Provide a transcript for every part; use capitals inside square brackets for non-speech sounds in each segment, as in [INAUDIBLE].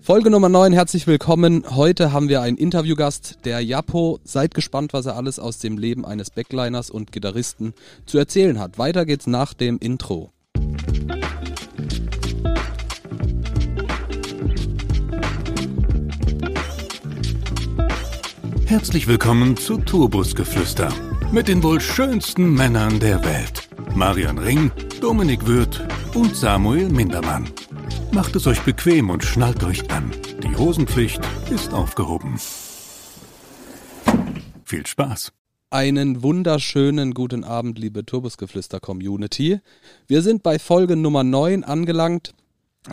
Folge Nummer 9, herzlich willkommen. Heute haben wir einen Interviewgast, der Japo. Seid gespannt, was er alles aus dem Leben eines Backliners und Gitarristen zu erzählen hat. Weiter geht's nach dem Intro. Herzlich willkommen zu Turbusgeflüster mit den wohl schönsten Männern der Welt. Marian Ring, Dominik Würth und Samuel Mindermann. Macht es euch bequem und schnallt euch an. Die Hosenpflicht ist aufgehoben. Viel Spaß. Einen wunderschönen guten Abend, liebe Turbusgeflüster-Community. Wir sind bei Folge Nummer 9 angelangt.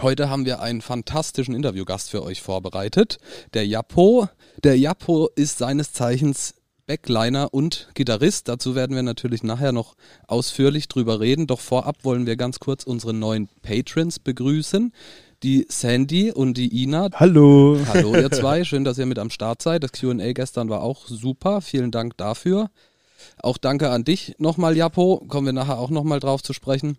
Heute haben wir einen fantastischen Interviewgast für euch vorbereitet, der Japo. Der Japo ist seines Zeichens Backliner und Gitarrist. Dazu werden wir natürlich nachher noch ausführlich drüber reden. Doch vorab wollen wir ganz kurz unsere neuen Patrons begrüßen. Die Sandy und die Ina. Hallo. Hallo ihr zwei, schön, dass ihr mit am Start seid. Das QA gestern war auch super. Vielen Dank dafür. Auch danke an dich nochmal, Japo. Kommen wir nachher auch nochmal drauf zu sprechen.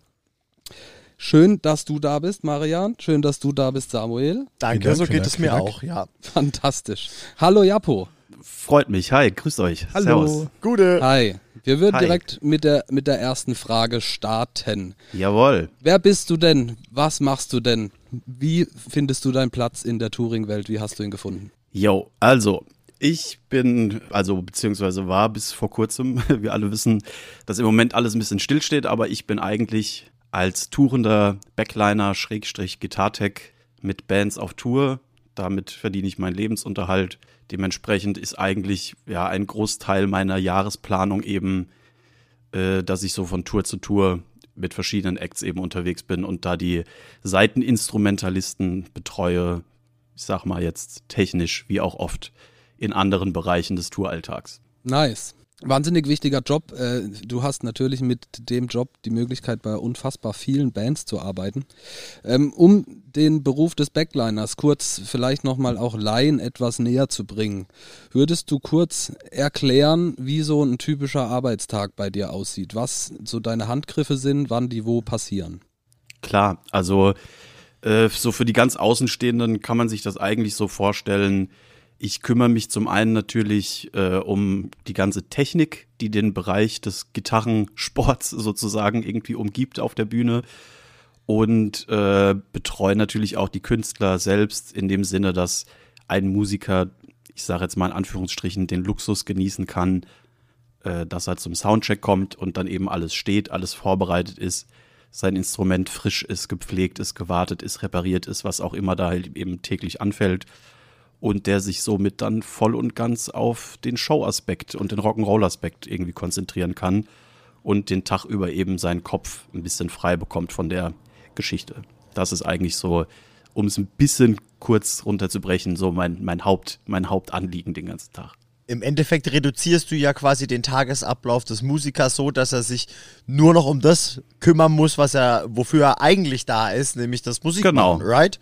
Schön, dass du da bist, Marian. Schön, dass du da bist, Samuel. Danke, Dank, so geht Dank, es mir Dank. auch, ja. Fantastisch. Hallo, Japo. Freut mich. Hi, grüßt euch. Servus. Gute. Hi. Wir würden Hi. direkt mit der, mit der ersten Frage starten. Jawohl. Wer bist du denn? Was machst du denn? Wie findest du deinen Platz in der Touring-Welt? Wie hast du ihn gefunden? Jo, also, ich bin, also beziehungsweise war bis vor kurzem, [LAUGHS] wir alle wissen, dass im Moment alles ein bisschen stillsteht, aber ich bin eigentlich als tourender Backliner, Schrägstrich, Gitartech mit Bands auf Tour. Damit verdiene ich meinen Lebensunterhalt. Dementsprechend ist eigentlich ja ein Großteil meiner Jahresplanung eben, äh, dass ich so von Tour zu Tour mit verschiedenen Acts eben unterwegs bin und da die Seiteninstrumentalisten betreue, ich sag mal jetzt technisch wie auch oft in anderen Bereichen des Touralltags. Nice. Wahnsinnig wichtiger Job. Äh, Du hast natürlich mit dem Job die Möglichkeit, bei unfassbar vielen Bands zu arbeiten. Ähm, Um den Beruf des Backliners kurz vielleicht nochmal auch Laien etwas näher zu bringen, würdest du kurz erklären, wie so ein typischer Arbeitstag bei dir aussieht? Was so deine Handgriffe sind, wann die wo passieren? Klar, also äh, so für die ganz Außenstehenden kann man sich das eigentlich so vorstellen. Ich kümmere mich zum einen natürlich äh, um die ganze Technik, die den Bereich des Gitarrensports [LAUGHS] sozusagen irgendwie umgibt auf der Bühne und äh, betreue natürlich auch die Künstler selbst in dem Sinne, dass ein Musiker, ich sage jetzt mal in Anführungsstrichen, den Luxus genießen kann, äh, dass er zum Soundcheck kommt und dann eben alles steht, alles vorbereitet ist, sein Instrument frisch ist, gepflegt ist, gewartet ist, repariert ist, was auch immer da halt eben täglich anfällt. Und der sich somit dann voll und ganz auf den Show-Aspekt und den Rock'n'Roll-Aspekt irgendwie konzentrieren kann und den Tag über eben seinen Kopf ein bisschen frei bekommt von der Geschichte. Das ist eigentlich so, um es ein bisschen kurz runterzubrechen, so mein, mein, Haupt, mein Hauptanliegen den ganzen Tag. Im Endeffekt reduzierst du ja quasi den Tagesablauf des Musikers so, dass er sich nur noch um das kümmern muss, was er, wofür er eigentlich da ist, nämlich das Musik Genau. machen, right?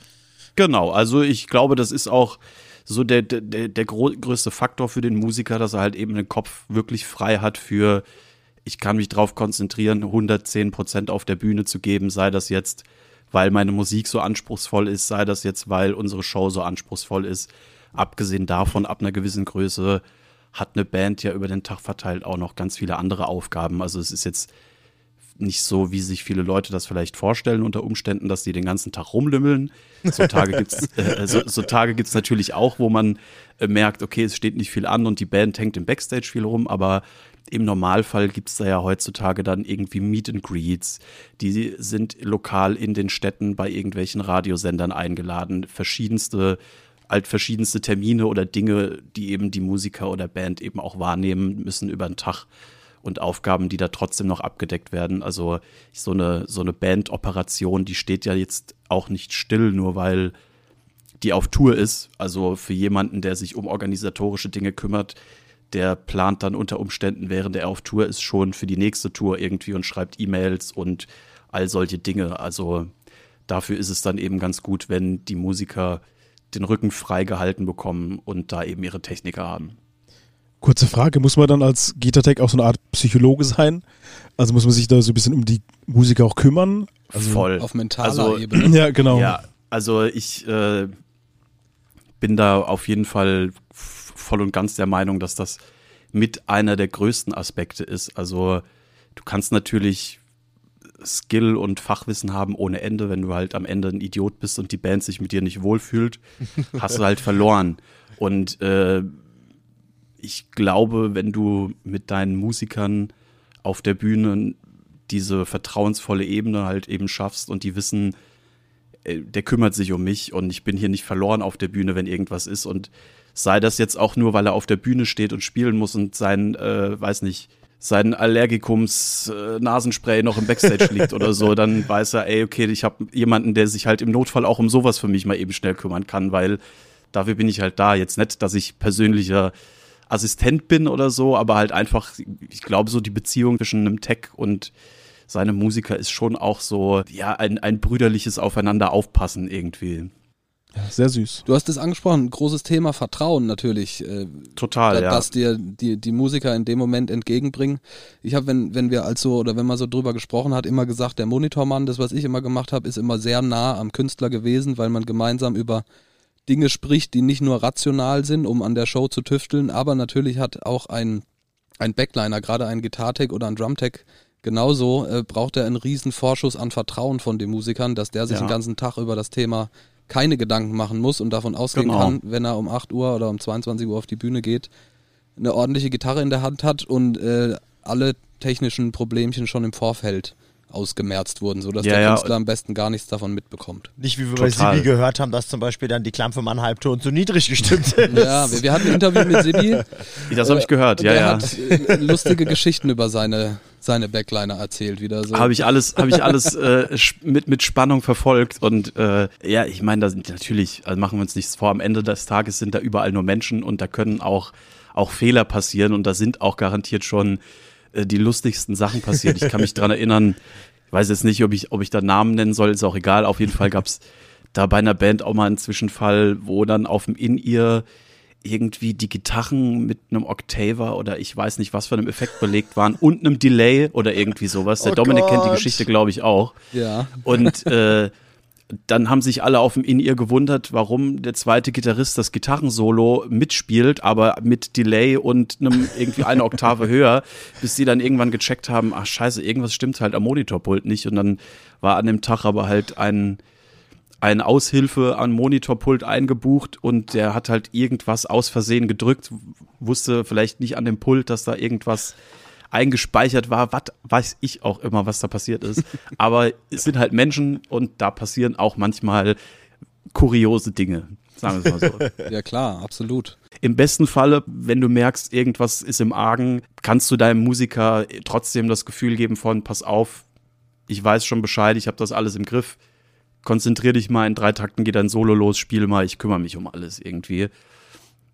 Genau, also ich glaube, das ist auch so der, der, der größte Faktor für den Musiker, dass er halt eben den Kopf wirklich frei hat für, ich kann mich drauf konzentrieren, 110 Prozent auf der Bühne zu geben, sei das jetzt, weil meine Musik so anspruchsvoll ist, sei das jetzt, weil unsere Show so anspruchsvoll ist. Abgesehen davon, ab einer gewissen Größe hat eine Band ja über den Tag verteilt auch noch ganz viele andere Aufgaben. Also es ist jetzt nicht so, wie sich viele Leute das vielleicht vorstellen unter Umständen, dass die den ganzen Tag rumlümmeln. So Tage gibt's, [LAUGHS] äh, so, so gibt's natürlich auch, wo man äh, merkt, okay, es steht nicht viel an und die Band hängt im Backstage viel rum, aber im Normalfall gibt's da ja heutzutage dann irgendwie Meet and Greets. Die sind lokal in den Städten bei irgendwelchen Radiosendern eingeladen, verschiedenste halt verschiedenste Termine oder Dinge, die eben die Musiker oder Band eben auch wahrnehmen müssen über den Tag und Aufgaben, die da trotzdem noch abgedeckt werden. Also so eine, so eine Bandoperation, die steht ja jetzt auch nicht still, nur weil die auf Tour ist. Also für jemanden, der sich um organisatorische Dinge kümmert, der plant dann unter Umständen, während er auf Tour ist, schon für die nächste Tour irgendwie und schreibt E-Mails und all solche Dinge. Also dafür ist es dann eben ganz gut, wenn die Musiker den Rücken frei gehalten bekommen und da eben ihre Techniker haben. Kurze Frage, muss man dann als Gitartech auch so eine Art Psychologe sein? Also muss man sich da so ein bisschen um die Musiker auch kümmern? Also, Voll. Auf mentaler Also- Ebene. [CLEARS THROAT] Ja, genau. Ja, also ich, äh, bin da auf jeden Fall voll und ganz der Meinung, dass das mit einer der größten Aspekte ist. Also du kannst natürlich Skill und Fachwissen haben ohne Ende, wenn du halt am Ende ein Idiot bist und die Band sich mit dir nicht wohlfühlt, hast du halt verloren. Und äh, ich glaube, wenn du mit deinen Musikern auf der Bühne diese vertrauensvolle Ebene halt eben schaffst und die wissen, äh, der kümmert sich um mich und ich bin hier nicht verloren auf der Bühne, wenn irgendwas ist und sei das jetzt auch nur, weil er auf der Bühne steht und spielen muss und sein, äh, weiß nicht, sein Allergikums-Nasenspray äh, noch im Backstage liegt oder so, dann weiß er, ey, okay, ich habe jemanden, der sich halt im Notfall auch um sowas für mich mal eben schnell kümmern kann, weil dafür bin ich halt da. Jetzt nicht, dass ich persönlicher Assistent bin oder so, aber halt einfach, ich glaube, so die Beziehung zwischen einem Tech und seinem Musiker ist schon auch so, ja, ein, ein brüderliches Aufeinander aufpassen irgendwie. Ja, sehr süß. Du hast es angesprochen, großes Thema Vertrauen natürlich. Äh, Total, da, ja. Dass dir die, die Musiker in dem Moment entgegenbringen. Ich habe, wenn, wenn wir also oder wenn man so drüber gesprochen hat, immer gesagt, der Monitormann, das was ich immer gemacht habe, ist immer sehr nah am Künstler gewesen, weil man gemeinsam über Dinge spricht, die nicht nur rational sind, um an der Show zu tüfteln, aber natürlich hat auch ein, ein Backliner, gerade ein Gitartech oder ein Drumtech, genauso äh, braucht er einen riesen Vorschuss an Vertrauen von den Musikern, dass der sich Ja. den ganzen Tag über das Thema keine Gedanken machen muss und davon ausgehen Genau. kann, wenn er um 8 Uhr oder um 22 Uhr auf die Bühne geht, eine ordentliche Gitarre in der Hand hat und äh, alle technischen Problemchen schon im Vorfeld ausgemerzt wurden, sodass Ja, der ja. Künstler am besten gar nichts davon mitbekommt. Nicht wie wir bei Total. Sibi gehört haben, dass zum Beispiel dann die Klampe im Halbton zu niedrig gestimmt [LAUGHS] ist. Ja, wir, wir hatten ein Interview mit Sibi. [LAUGHS] Das habe ich gehört, ja, der ja. hat äh, lustige Geschichten über seine, seine Backliner erzählt, wieder so. Habe ich alles, habe ich alles äh, mit, mit Spannung verfolgt. Und äh, ja, ich meine, da sind natürlich, also machen wir uns nichts vor, am Ende des Tages sind da überall nur Menschen und da können auch, auch Fehler passieren und da sind auch garantiert schon äh, die lustigsten Sachen passiert. Ich kann mich dran erinnern, ich weiß jetzt nicht, ob ich, ob ich da Namen nennen soll, ist auch egal. Auf jeden Fall gab's da bei einer Band auch mal einen Zwischenfall, wo dann auf dem In-Ear irgendwie die Gitarren mit einem Octaver oder ich weiß nicht was für einem Effekt belegt waren und einem Delay oder irgendwie sowas. Der Oh Dominik kennt die Gott. Geschichte, glaube ich, auch. ja. Und äh, dann haben sich alle auf dem In-Ear gewundert, warum der zweite Gitarrist das Gitarrensolo mitspielt, aber mit Delay und einem irgendwie eine Oktave [LAUGHS] höher, bis sie dann irgendwann gecheckt haben, ach scheiße, irgendwas stimmt halt am Monitorpult nicht. Und dann war an dem Tag aber halt ein ein Aushilfe an Monitorpult eingebucht und der hat halt irgendwas aus Versehen gedrückt, wusste vielleicht nicht an dem Pult, dass da irgendwas eingespeichert war, was weiß ich auch immer, was da passiert ist. [LAUGHS] Aber es sind halt Menschen und da passieren auch manchmal kuriose Dinge, sagen wir es mal so. [LAUGHS] ja, klar, absolut. Im besten Falle, wenn du merkst, irgendwas ist im Argen, kannst du deinem Musiker trotzdem das Gefühl geben von, pass auf, ich weiß schon Bescheid, ich habe das alles im Griff. Konzentrier dich mal, in drei Takten geht ein Solo los, spiel mal, ich kümmere mich um alles irgendwie.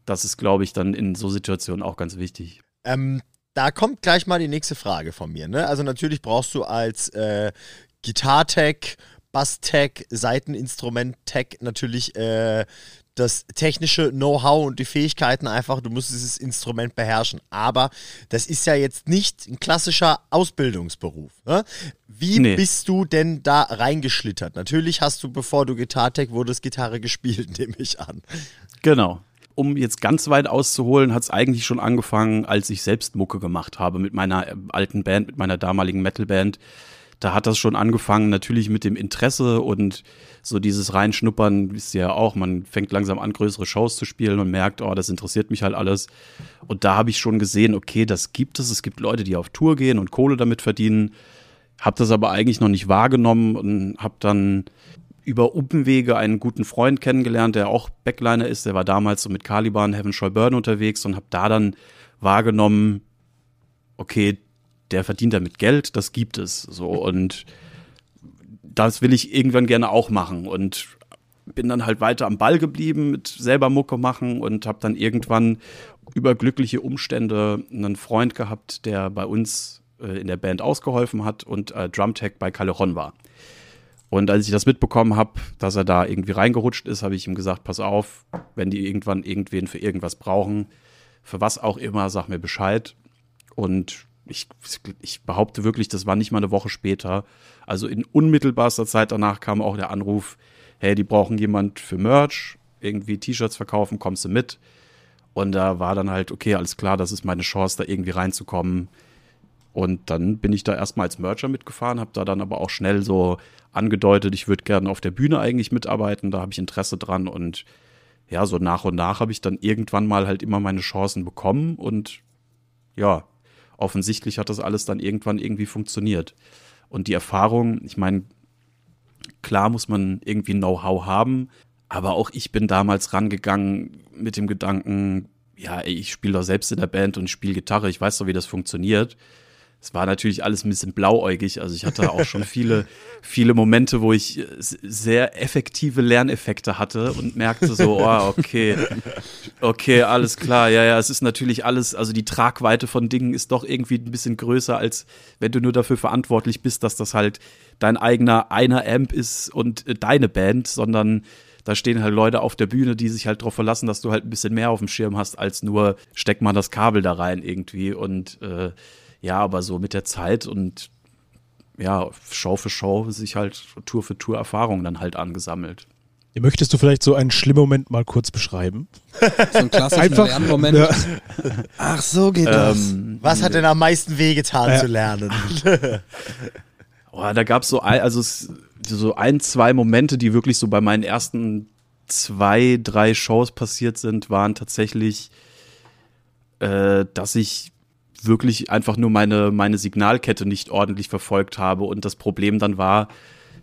Das ist, glaube ich, dann in so Situationen auch ganz wichtig. Ähm, da kommt gleich mal die nächste Frage von mir. Ne? Also natürlich brauchst du als äh, Gitartech, Basstech, Seiteninstrument-Tech natürlich äh, das technische Know-how und die Fähigkeiten einfach, du musst dieses Instrument beherrschen. Aber das ist ja jetzt nicht ein klassischer Ausbildungsberuf. Ne? Wie Nee. bist du denn da reingeschlittert? Natürlich hast du, bevor du Gitartech wurdest, Gitarre gespielt, [LAUGHS] nehme ich an. Genau. Um jetzt ganz weit auszuholen, hat es eigentlich schon angefangen, als ich selbst Mucke gemacht habe mit meiner äh, alten Band, mit meiner damaligen Metalband. Da hat das schon angefangen, natürlich mit dem Interesse und so dieses Reinschnuppern, wisst ihr ja auch, man fängt langsam an, größere Shows zu spielen und merkt, oh, das interessiert mich halt alles. Und da habe ich schon gesehen, okay, das gibt es. Es gibt Leute, die auf Tour gehen und Kohle damit verdienen. Hab das aber eigentlich noch nicht wahrgenommen und hab dann über Umwege einen guten Freund kennengelernt, der auch Backliner ist. Der war damals so mit Caliban, Heaven Shall Burn unterwegs und hab da dann wahrgenommen, okay, der verdient damit Geld, das gibt es so und das will ich irgendwann gerne auch machen und bin dann halt weiter am Ball geblieben mit selber Mucke machen und habe dann irgendwann über glückliche Umstände einen Freund gehabt, der bei uns äh, in der Band ausgeholfen hat und äh, Drumtech bei Caleron war. Und als ich das mitbekommen habe, dass er da irgendwie reingerutscht ist, habe ich ihm gesagt, pass auf, wenn die irgendwann irgendwen für irgendwas brauchen, für was auch immer, sag mir Bescheid. Und ich, ich behaupte wirklich, das war nicht mal eine Woche später. Also in unmittelbarster Zeit danach kam auch der Anruf, hey, die brauchen jemand für Merch. irgendwie T-Shirts verkaufen, kommst du mit. Und da war dann halt, okay, alles klar, das ist meine Chance, da irgendwie reinzukommen. Und dann bin ich da erstmal als Mercher mitgefahren, habe da dann aber auch schnell so angedeutet, ich würde gerne auf der Bühne eigentlich mitarbeiten, da habe ich Interesse dran und ja, so nach und nach habe ich dann irgendwann mal halt immer meine Chancen bekommen und ja, offensichtlich hat das alles dann irgendwann irgendwie funktioniert. Und die Erfahrung, ich meine, klar muss man irgendwie Know-how haben, aber auch ich bin damals rangegangen mit dem Gedanken, ja, ich spiele doch selbst in der Band und spiele Gitarre, ich weiß doch, wie das funktioniert es war natürlich alles ein bisschen blauäugig. Also ich hatte auch schon viele, [LAUGHS] viele Momente, wo ich sehr effektive Lerneffekte hatte und merkte so, oh, okay, okay, alles klar. Ja, ja, es ist natürlich alles, also die Tragweite von Dingen ist doch irgendwie ein bisschen größer, als wenn du nur dafür verantwortlich bist, dass das halt dein eigener einer Amp ist und äh, deine Band, sondern da stehen halt Leute auf der Bühne, die sich halt darauf verlassen, dass du halt ein bisschen mehr auf dem Schirm hast, als nur steck mal das Kabel da rein irgendwie und äh, ja, aber so mit der Zeit und ja, Show für Show sich halt Tour für Tour Erfahrungen dann halt angesammelt. Möchtest du vielleicht so einen schlimmen Moment mal kurz beschreiben? So ein klassischer Einfach, Lernmoment. Ja. Ach, so geht das. Ähm, Was hat denn am meisten wehgetan ja. zu lernen? [LAUGHS] oh, da gab so ein, also so ein, zwei Momente, die wirklich so bei meinen ersten zwei, drei Shows passiert sind, waren tatsächlich, äh, dass ich wirklich einfach nur meine, meine Signalkette nicht ordentlich verfolgt habe und das Problem dann war,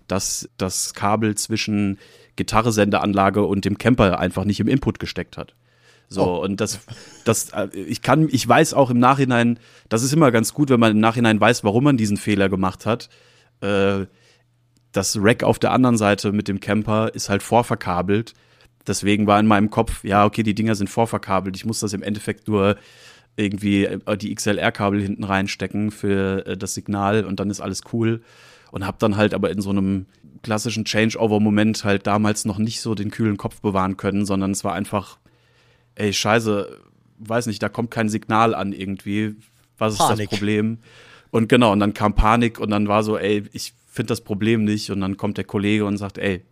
dass das Kabel zwischen Gitarresendeanlage und dem Camper einfach nicht im Input gesteckt hat. So, oh. und das, das, äh, ich kann, ich weiß auch im Nachhinein, das ist immer ganz gut, wenn man im Nachhinein weiß, warum man diesen Fehler gemacht hat. Äh, das Rack auf der anderen Seite mit dem Camper ist halt vorverkabelt. Deswegen war in meinem Kopf, ja, okay, die Dinger sind vorverkabelt. Ich muss das im Endeffekt nur irgendwie äh, die XLR-Kabel hinten reinstecken für äh, das Signal und dann ist alles cool. Und hab dann halt aber in so einem klassischen Changeover-Moment halt damals noch nicht so den kühlen Kopf bewahren können, sondern es war einfach, ey, scheiße, weiß nicht, da kommt kein Signal an irgendwie. Was ist Panik. das Problem? Und genau, und dann kam Panik und dann war so, ey, ich finde das Problem nicht. Und dann kommt der Kollege und sagt, ey,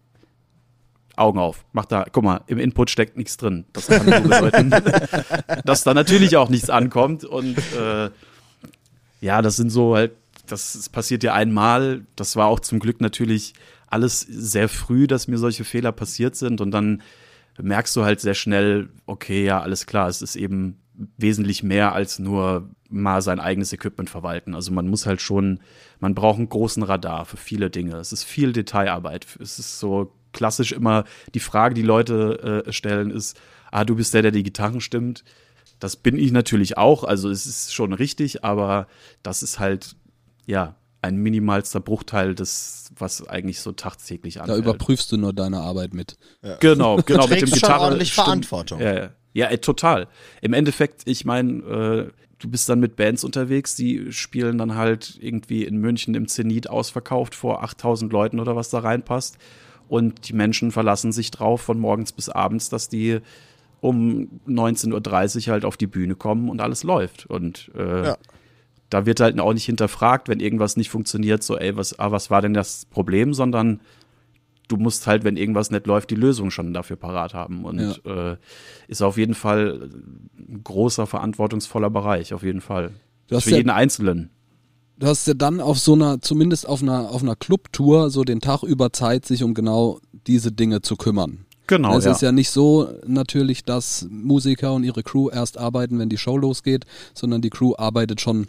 Augen auf, mach da, guck mal, im Input steckt nichts drin. Das kann nur bedeuten, [LAUGHS] dass da natürlich auch nichts ankommt. Und äh, ja, das sind so halt, das passiert ja einmal. Das war auch zum Glück natürlich alles sehr früh, dass mir solche Fehler passiert sind. Und dann merkst du halt sehr schnell, okay, ja, alles klar, es ist eben wesentlich mehr als nur mal sein eigenes Equipment verwalten. Also man muss halt schon, man braucht einen großen Radar für viele Dinge. Es ist viel Detailarbeit. Es ist so klassisch immer die Frage, die Leute äh, stellen, ist, ah, du bist der, der die Gitarren stimmt. Das bin ich natürlich auch, also es ist schon richtig, aber das ist halt, ja, ein minimalster Bruchteil des, was eigentlich so tagtäglich anfällt. Da überprüfst du nur deine Arbeit mit. Ja. Genau, [LAUGHS] genau, mit dem Gitarre. ordentlich Verantwortung. Ja, ja. ja ey, total. Im Endeffekt, ich meine, äh, du bist dann mit Bands unterwegs, die spielen dann halt irgendwie in München im Zenit ausverkauft vor 8000 Leuten oder was da reinpasst. Und die Menschen verlassen sich drauf von morgens bis abends, dass die um 19.30 Uhr halt auf die Bühne kommen und alles läuft. Und äh, ja. da wird halt auch nicht hinterfragt, wenn irgendwas nicht funktioniert, so, ey, was, ah, was war denn das Problem, sondern du musst halt, wenn irgendwas nicht läuft, die Lösung schon dafür parat haben. Und ja. äh, ist auf jeden Fall ein großer, verantwortungsvoller Bereich, auf jeden Fall. Für ja jeden Einzelnen du hast ja dann auf so einer, zumindest auf einer, auf einer Clubtour, so den Tag über Zeit, sich um genau diese Dinge zu kümmern. Genau. Es ja. ist ja nicht so natürlich, dass Musiker und ihre Crew erst arbeiten, wenn die Show losgeht, sondern die Crew arbeitet schon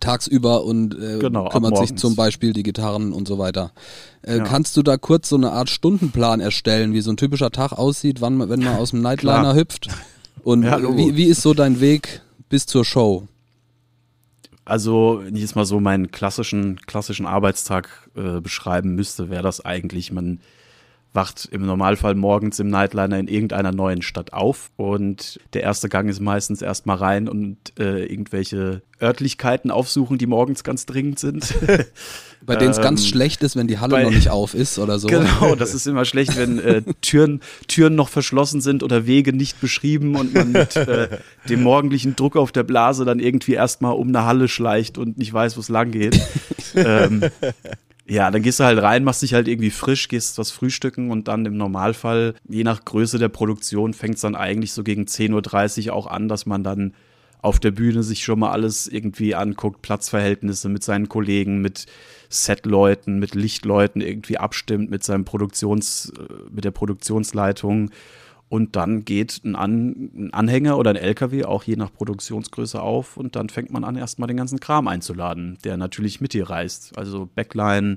tagsüber und äh, genau, kümmert sich zum Beispiel die Gitarren und so weiter. Äh, ja. Kannst du da kurz so eine Art Stundenplan erstellen, wie so ein typischer Tag aussieht, wann, wenn man aus dem Nightliner hüpft? Und ja, wie, wie ist so dein Weg bis zur Show? Also, wenn ich jetzt mal so meinen klassischen, klassischen Arbeitstag äh, beschreiben müsste, wäre das eigentlich, man wacht im Normalfall morgens im Nightliner in irgendeiner neuen Stadt auf und der erste Gang ist meistens erstmal rein und äh, irgendwelche Örtlichkeiten aufsuchen, die morgens ganz dringend sind. [LAUGHS] Bei denen es ähm, ganz schlecht ist, wenn die Halle bei, noch nicht auf ist oder so. Genau, das [LAUGHS] ist immer schlecht, wenn äh, Türen, Türen noch verschlossen sind oder Wege nicht beschrieben und man mit äh, dem morgendlichen Druck auf der Blase dann irgendwie erstmal um eine Halle schleicht und nicht weiß, wo es lang geht. [LAUGHS] ähm, Ja, dann gehst du halt rein, machst dich halt irgendwie frisch, gehst was frühstücken und dann im Normalfall, je nach Größe der Produktion, fängt es dann eigentlich so gegen 10.30 Uhr auch an, dass man dann auf der Bühne sich schon mal alles irgendwie anguckt, Platzverhältnisse mit seinen Kollegen, mit Setleuten, mit Lichtleuten irgendwie abstimmt, mit seinem Produktions, äh, mit der Produktionsleitung. Und dann geht ein, an ein, Anhänger oder ein LKW auch je nach Produktionsgröße auf und dann fängt man an, erstmal den ganzen Kram einzuladen, der natürlich mit dir reist. Also Backline,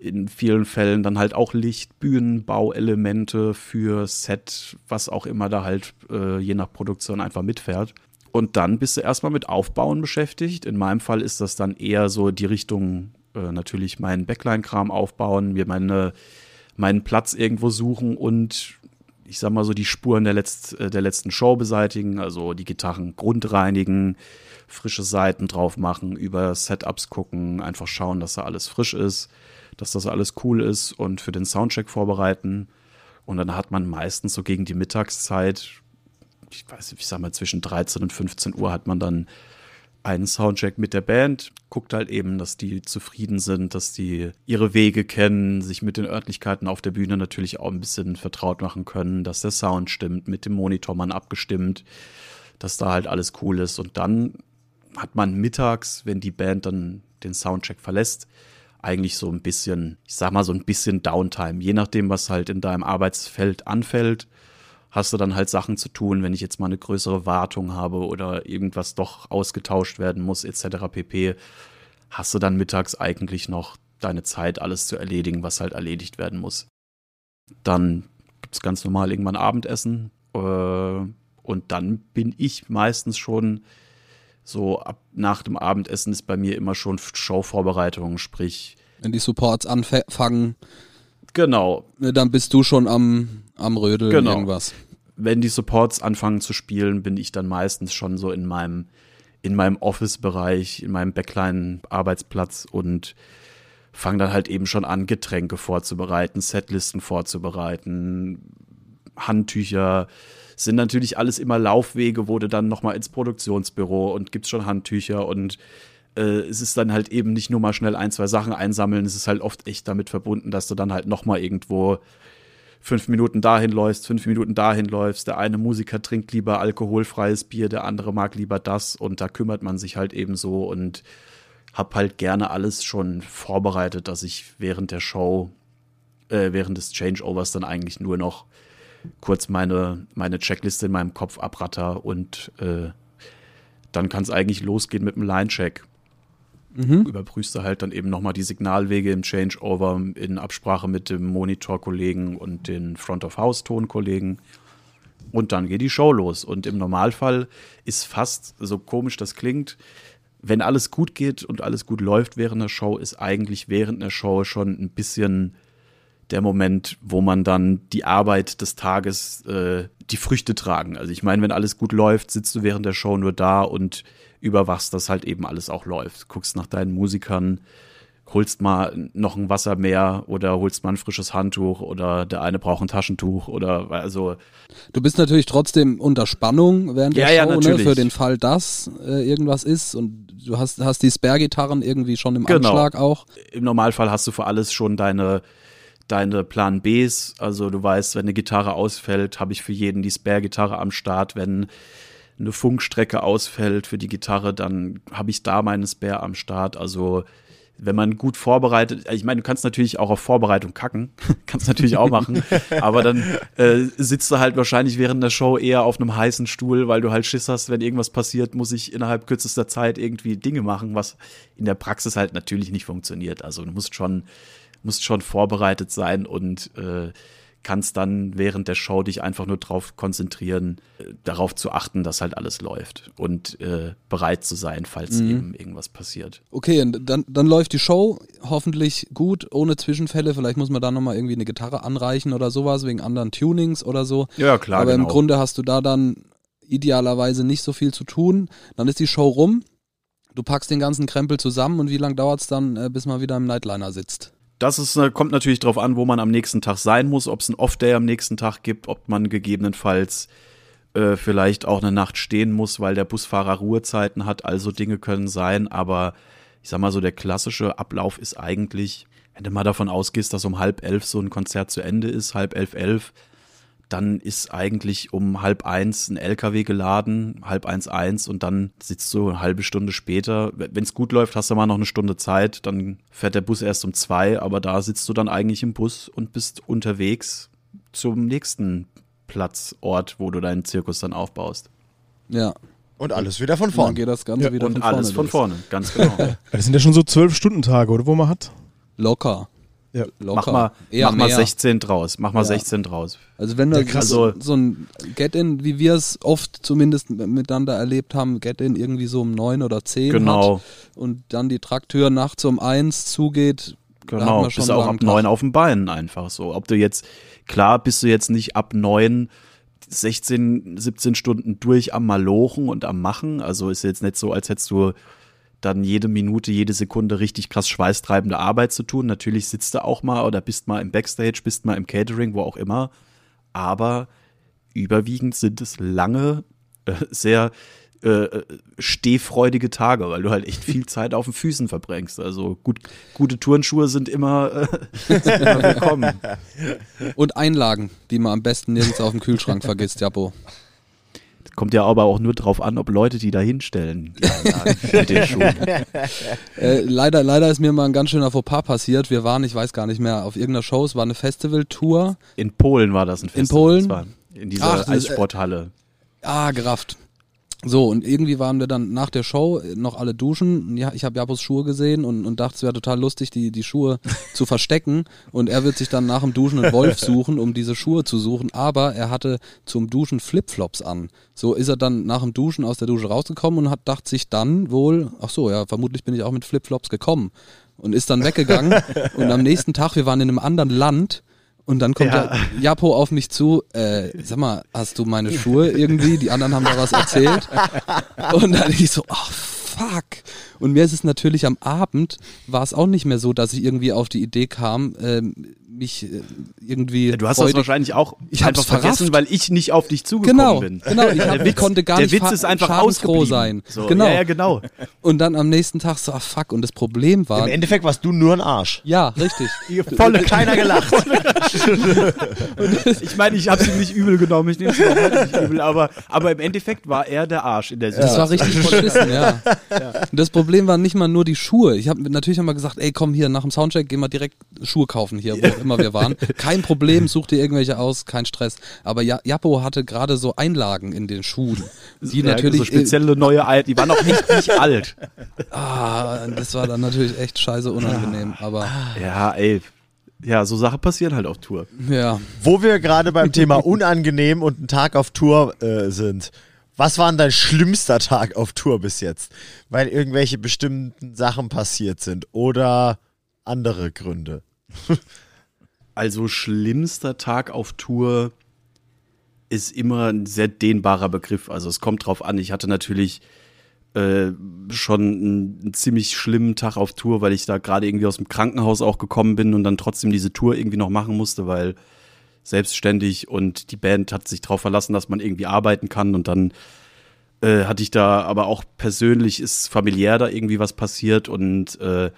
in vielen Fällen dann halt auch Licht, Bühnen, Bauelemente für Set, was auch immer da halt äh, je nach Produktion einfach mitfährt. Und dann bist du erstmal mit Aufbauen beschäftigt. In meinem Fall ist das dann eher so die Richtung, äh, natürlich meinen Backline-Kram aufbauen, mir meine, meinen Platz irgendwo suchen und ich sag mal so die Spuren der, letzt, äh, der letzten Show beseitigen, also die Gitarren grundreinigen, frische Seiten drauf machen, über Setups gucken, einfach schauen, dass da alles frisch ist, dass das alles cool ist und für den Soundcheck vorbereiten. Und dann hat man meistens so gegen die Mittagszeit ich weiß nicht, ich sag mal, zwischen 13 und 15 Uhr hat man dann einen Soundcheck mit der Band, guckt halt eben, dass die zufrieden sind, dass die ihre Wege kennen, sich mit den Örtlichkeiten auf der Bühne natürlich auch ein bisschen vertraut machen können, dass der Sound stimmt, mit dem Monitormann abgestimmt, dass da halt alles cool ist. Und dann hat man mittags, wenn die Band dann den Soundcheck verlässt, eigentlich so ein bisschen, ich sag mal so ein bisschen Downtime, je nachdem, was halt in deinem Arbeitsfeld anfällt hast du dann halt Sachen zu tun, wenn ich jetzt mal eine größere Wartung habe oder irgendwas doch ausgetauscht werden muss, etc. pp. Hast du dann mittags eigentlich noch deine Zeit, alles zu erledigen, was halt erledigt werden muss. Dann gibt es ganz normal irgendwann Abendessen. Äh, und dann bin ich meistens schon so ab nach dem Abendessen ist bei mir immer schon Showvorbereitung, sprich. Wenn die Supports anfangen, Genau. Ne, dann bist du schon am, am Rödeln genau. irgendwas. Wenn die Supports anfangen zu spielen, bin ich dann meistens schon so in meinem, in meinem Office-Bereich, in meinem Backline-Arbeitsplatz und fange dann halt eben schon an, Getränke vorzubereiten, Setlisten vorzubereiten, Handtücher, sind natürlich alles immer Laufwege, wurde dann nochmal ins Produktionsbüro und gibt's schon Handtücher und äh, es ist dann halt eben nicht nur mal schnell ein, zwei Sachen einsammeln, es ist halt oft echt damit verbunden, dass du dann halt noch mal irgendwo fünf Minuten dahin läufst, fünf Minuten dahin läufst. Der eine Musiker trinkt lieber alkoholfreies Bier, der andere mag lieber das und da kümmert man sich halt eben so und hab halt gerne alles schon vorbereitet, dass ich während der Show, äh, während des Changeovers dann eigentlich nur noch kurz meine, meine Checkliste in meinem Kopf abratter und äh, dann kann es eigentlich losgehen mit dem Line-Check. Mhm. Überprüfst du halt dann eben nochmal die Signalwege im Changeover in Absprache mit dem Monitor-Kollegen und den Front-of-House-Ton-Kollegen. Und dann geht die Show los. Und im Normalfall ist fast, so komisch das klingt, wenn alles gut geht und alles gut läuft während der Show, ist eigentlich während der Show schon ein bisschen der Moment, wo man dann die Arbeit des Tages, äh, die Früchte tragen. Also ich meine, wenn alles gut läuft, sitzt du während der Show nur da und überwachst, dass halt eben alles auch läuft. Guckst nach deinen Musikern, holst mal noch ein Wasser mehr oder holst mal ein frisches Handtuch oder der eine braucht ein Taschentuch oder also. Du bist natürlich trotzdem unter Spannung während ja, der ja, Show, ne, für den Fall, dass äh, irgendwas ist und du hast, hast die Spare-Gitarren irgendwie schon im genau. Anschlag auch. Im Normalfall hast du für alles schon deine deine Plan Bs, also du weißt, wenn eine Gitarre ausfällt, habe ich für jeden die Spare-Gitarre am Start, wenn eine Funkstrecke ausfällt für die Gitarre, dann habe ich da meine Spare am Start. Also wenn man gut vorbereitet, ich meine, du kannst natürlich auch auf Vorbereitung kacken, [LAUGHS] kannst natürlich auch machen, [LAUGHS] aber dann äh, sitzt du halt wahrscheinlich während der Show eher auf einem heißen Stuhl, weil du halt Schiss hast, wenn irgendwas passiert, muss ich innerhalb kürzester Zeit irgendwie Dinge machen, was in der Praxis halt natürlich nicht funktioniert. Also du musst schon, musst schon vorbereitet sein und äh, kannst dann während der Show dich einfach nur darauf konzentrieren, äh, darauf zu achten, dass halt alles läuft und äh, bereit zu sein, falls mhm. eben irgendwas passiert. Okay, dann, dann läuft die Show hoffentlich gut, ohne Zwischenfälle. Vielleicht muss man da nochmal irgendwie eine Gitarre anreichen oder sowas, wegen anderen Tunings oder so. Ja, klar. Aber genau. im Grunde hast du da dann idealerweise nicht so viel zu tun. Dann ist die Show rum. Du packst den ganzen Krempel zusammen und wie lange dauert es dann, äh, bis man wieder im Nightliner sitzt? Das ist, äh, kommt natürlich darauf an, wo man am nächsten Tag sein muss, ob es ein Off-Day am nächsten Tag gibt, ob man gegebenenfalls äh, vielleicht auch eine Nacht stehen muss, weil der Busfahrer Ruhezeiten hat. Also Dinge können sein, aber ich sag mal so, der klassische Ablauf ist eigentlich, wenn du mal davon ausgehst, dass um halb elf so ein Konzert zu Ende ist, halb elf, elf, dann ist eigentlich um halb eins ein LKW geladen, halb eins eins und dann sitzt du eine halbe Stunde später. Wenn es gut läuft, hast du mal noch eine Stunde Zeit, dann fährt der Bus erst um zwei, aber da sitzt du dann eigentlich im Bus und bist unterwegs zum nächsten Platzort, wo du deinen Zirkus dann aufbaust. Ja. Und alles wieder von Dann vorn. geht das Ganze Ja, wieder Und von vorne. alles von los. vorne, ganz genau. [LAUGHS] Das sind ja schon so zwölf Stunden Tage, oder wo man hat? Locker. Ja. Mach mal, Eher mach mal mehr. 16 draus, mach mal Ja. 16 draus. Also wenn krass. so, Also- so ein Get-In, wie wir es oft zumindest miteinander erlebt haben, Get-In irgendwie so um neun oder zehn Genau. hat und dann die Traktür nachts um eins zugeht, da hat Genau, bist einen auch ab neun Tag. auf den Beinen einfach so. Ob du jetzt, klar bist du jetzt nicht ab neun 16, 17 Stunden durch am Malochen und am Machen. Also ist jetzt nicht so, als hättest du dann jede Minute, jede Sekunde richtig krass schweißtreibende Arbeit zu tun. Natürlich sitzt du auch mal oder bist mal im Backstage, bist mal im Catering, wo auch immer. Aber überwiegend sind es lange, äh, sehr äh, äh, stehfreudige Tage, weil du halt echt viel [LAUGHS] Zeit auf den Füßen verbringst. Also gut, gute Turnschuhe sind immer, äh, [LAUGHS] sind immer willkommen. Und Einlagen, die man am besten nirgends auf dem Kühlschrank vergisst, Japo. Kommt ja aber auch nur drauf an, ob Leute die da hinstellen. [LAUGHS] [LAUGHS] Äh, leider, leider ist mir mal ein ganz schöner Fauxpas passiert. Wir waren, ich weiß gar nicht mehr, auf irgendeiner Show, es war eine Festivaltour. In Polen war das ein Festival. Polen? Das war in dieser Ach, äh, Eissporthalle. Ah, gerafft. So, und irgendwie waren wir dann nach der Show noch alle duschen. Ja, ich habe Japos Schuhe gesehen und, und dachte, es wäre total lustig, die, die Schuhe [LAUGHS] zu verstecken. Und er wird sich dann nach dem Duschen einen Wolf suchen, um diese Schuhe zu suchen. Aber er hatte zum Duschen Flipflops an. So ist er dann nach dem Duschen aus der Dusche rausgekommen und hat dachte sich dann wohl, ach so, ja, vermutlich bin ich auch mit Flipflops gekommen. Und ist dann weggegangen. [LAUGHS] und am nächsten Tag, wir waren in einem anderen Land. Und dann kommt Ja. ja. Japo auf mich zu, äh, sag mal, hast du meine Schuhe irgendwie? Die anderen haben da was erzählt. Und dann ich so, ach fuck. Und mir ist es natürlich am Abend, war es auch nicht mehr so, dass ich irgendwie auf die Idee kam, ähm, mich äh, irgendwie. Du hast das freudig- wahrscheinlich auch Ich einfach vergessen, weil ich nicht auf dich zugekommen Genau, bin. genau. Ich, hab, Der ich konnte gar der nicht Witz ist einfach schadensfroh sein. So, Genau. Ja, ja, genau. Und dann am nächsten Tag so, ach fuck. Und das Problem war. Im Endeffekt warst du nur ein Arsch. ja, richtig. [LAUGHS] Volle [LAUGHS] Keiner gelacht. Ich meine, ich habe es ihm nicht übel genommen, ich nehme es nicht übel, aber, aber im Endeffekt war er der Arsch in der Das war Situation. richtig beschissen, ja. Und das Problem waren nicht mal nur die Schuhe. Ich habe natürlich wir gesagt, ey, komm hier nach dem Soundcheck, gehen wir direkt Schuhe kaufen hier, wo auch immer wir waren. Kein Problem, such dir irgendwelche aus, kein Stress. Aber ja, Japo hatte gerade so Einlagen in den Schuhen, die Ja, natürlich so spezielle neue Al die waren auch echt nicht alt. ah, das war dann natürlich echt scheiße unangenehm, aber Ja, ey. Ja, so Sachen passieren halt auf Tour. ja. Wo wir gerade beim Thema unangenehm und ein Tag auf Tour äh, sind. Was war denn dein schlimmster Tag auf Tour bis jetzt? Weil irgendwelche bestimmten Sachen passiert sind oder andere Gründe. [LAUGHS] Also schlimmster Tag auf Tour ist immer ein sehr dehnbarer Begriff. Also es kommt drauf an. Ich hatte natürlich äh, schon einen, einen ziemlich schlimmen Tag auf Tour, weil ich da gerade irgendwie aus dem Krankenhaus auch gekommen bin und dann trotzdem diese Tour irgendwie noch machen musste, weil selbstständig und die Band hat sich darauf verlassen, dass man irgendwie arbeiten kann und dann äh, hatte ich da aber auch persönlich ist familiär da irgendwie was passiert und äh,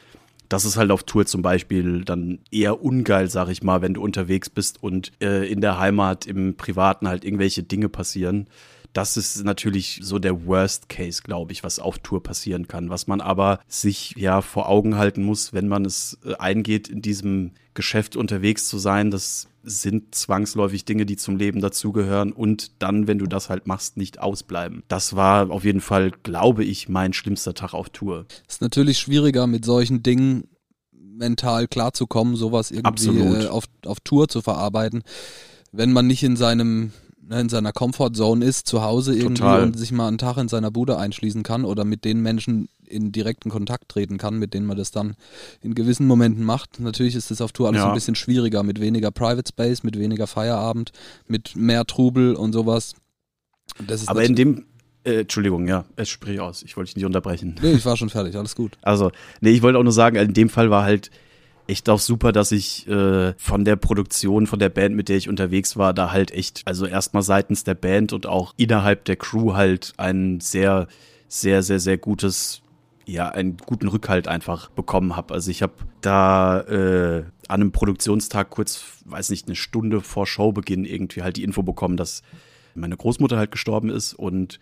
das ist halt auf Tour zum Beispiel dann eher ungeil, sag ich mal, wenn du unterwegs bist und äh, in der Heimat im Privaten halt irgendwelche Dinge passieren. Das ist natürlich so der Worst Case, glaube ich, was auf Tour passieren kann. Was man aber sich ja vor Augen halten muss, wenn man es äh, eingeht, in diesem Geschäft unterwegs zu sein. Das sind zwangsläufig Dinge, die zum Leben dazugehören und dann, wenn du das halt machst, nicht ausbleiben. Das war auf jeden Fall, glaube ich, mein schlimmster Tag auf Tour. Ist natürlich schwieriger mit solchen Dingen mental klarzukommen, sowas irgendwie äh, auf, auf Tour zu verarbeiten, wenn man nicht in seinem ne, in seiner Comfortzone ist, zu Hause irgendwie Total. und sich mal einen Tag in seiner Bude einschließen kann oder mit den Menschen in direkten Kontakt treten kann, mit denen man das dann in gewissen Momenten macht. Natürlich ist das auf Tour alles Ja. ein bisschen schwieriger, mit weniger Private Space, mit weniger Feierabend, mit mehr Trubel und sowas. Aber in dem, äh, Entschuldigung, ja, es sprich aus, ich wollte dich nicht unterbrechen. nee, ich war schon fertig, alles gut. Also, nee, ich wollte auch nur sagen, in dem Fall war halt echt auch super, dass ich äh, von der Produktion, von der Band, mit der ich unterwegs war, da halt echt, also erstmal seitens der Band und auch innerhalb der Crew halt ein sehr, sehr, sehr, sehr gutes ja einen guten Rückhalt einfach bekommen habe. Also ich habe da äh, an einem Produktionstag kurz, weiß nicht, eine Stunde vor Showbeginn irgendwie halt die Info bekommen, dass meine Großmutter halt gestorben ist und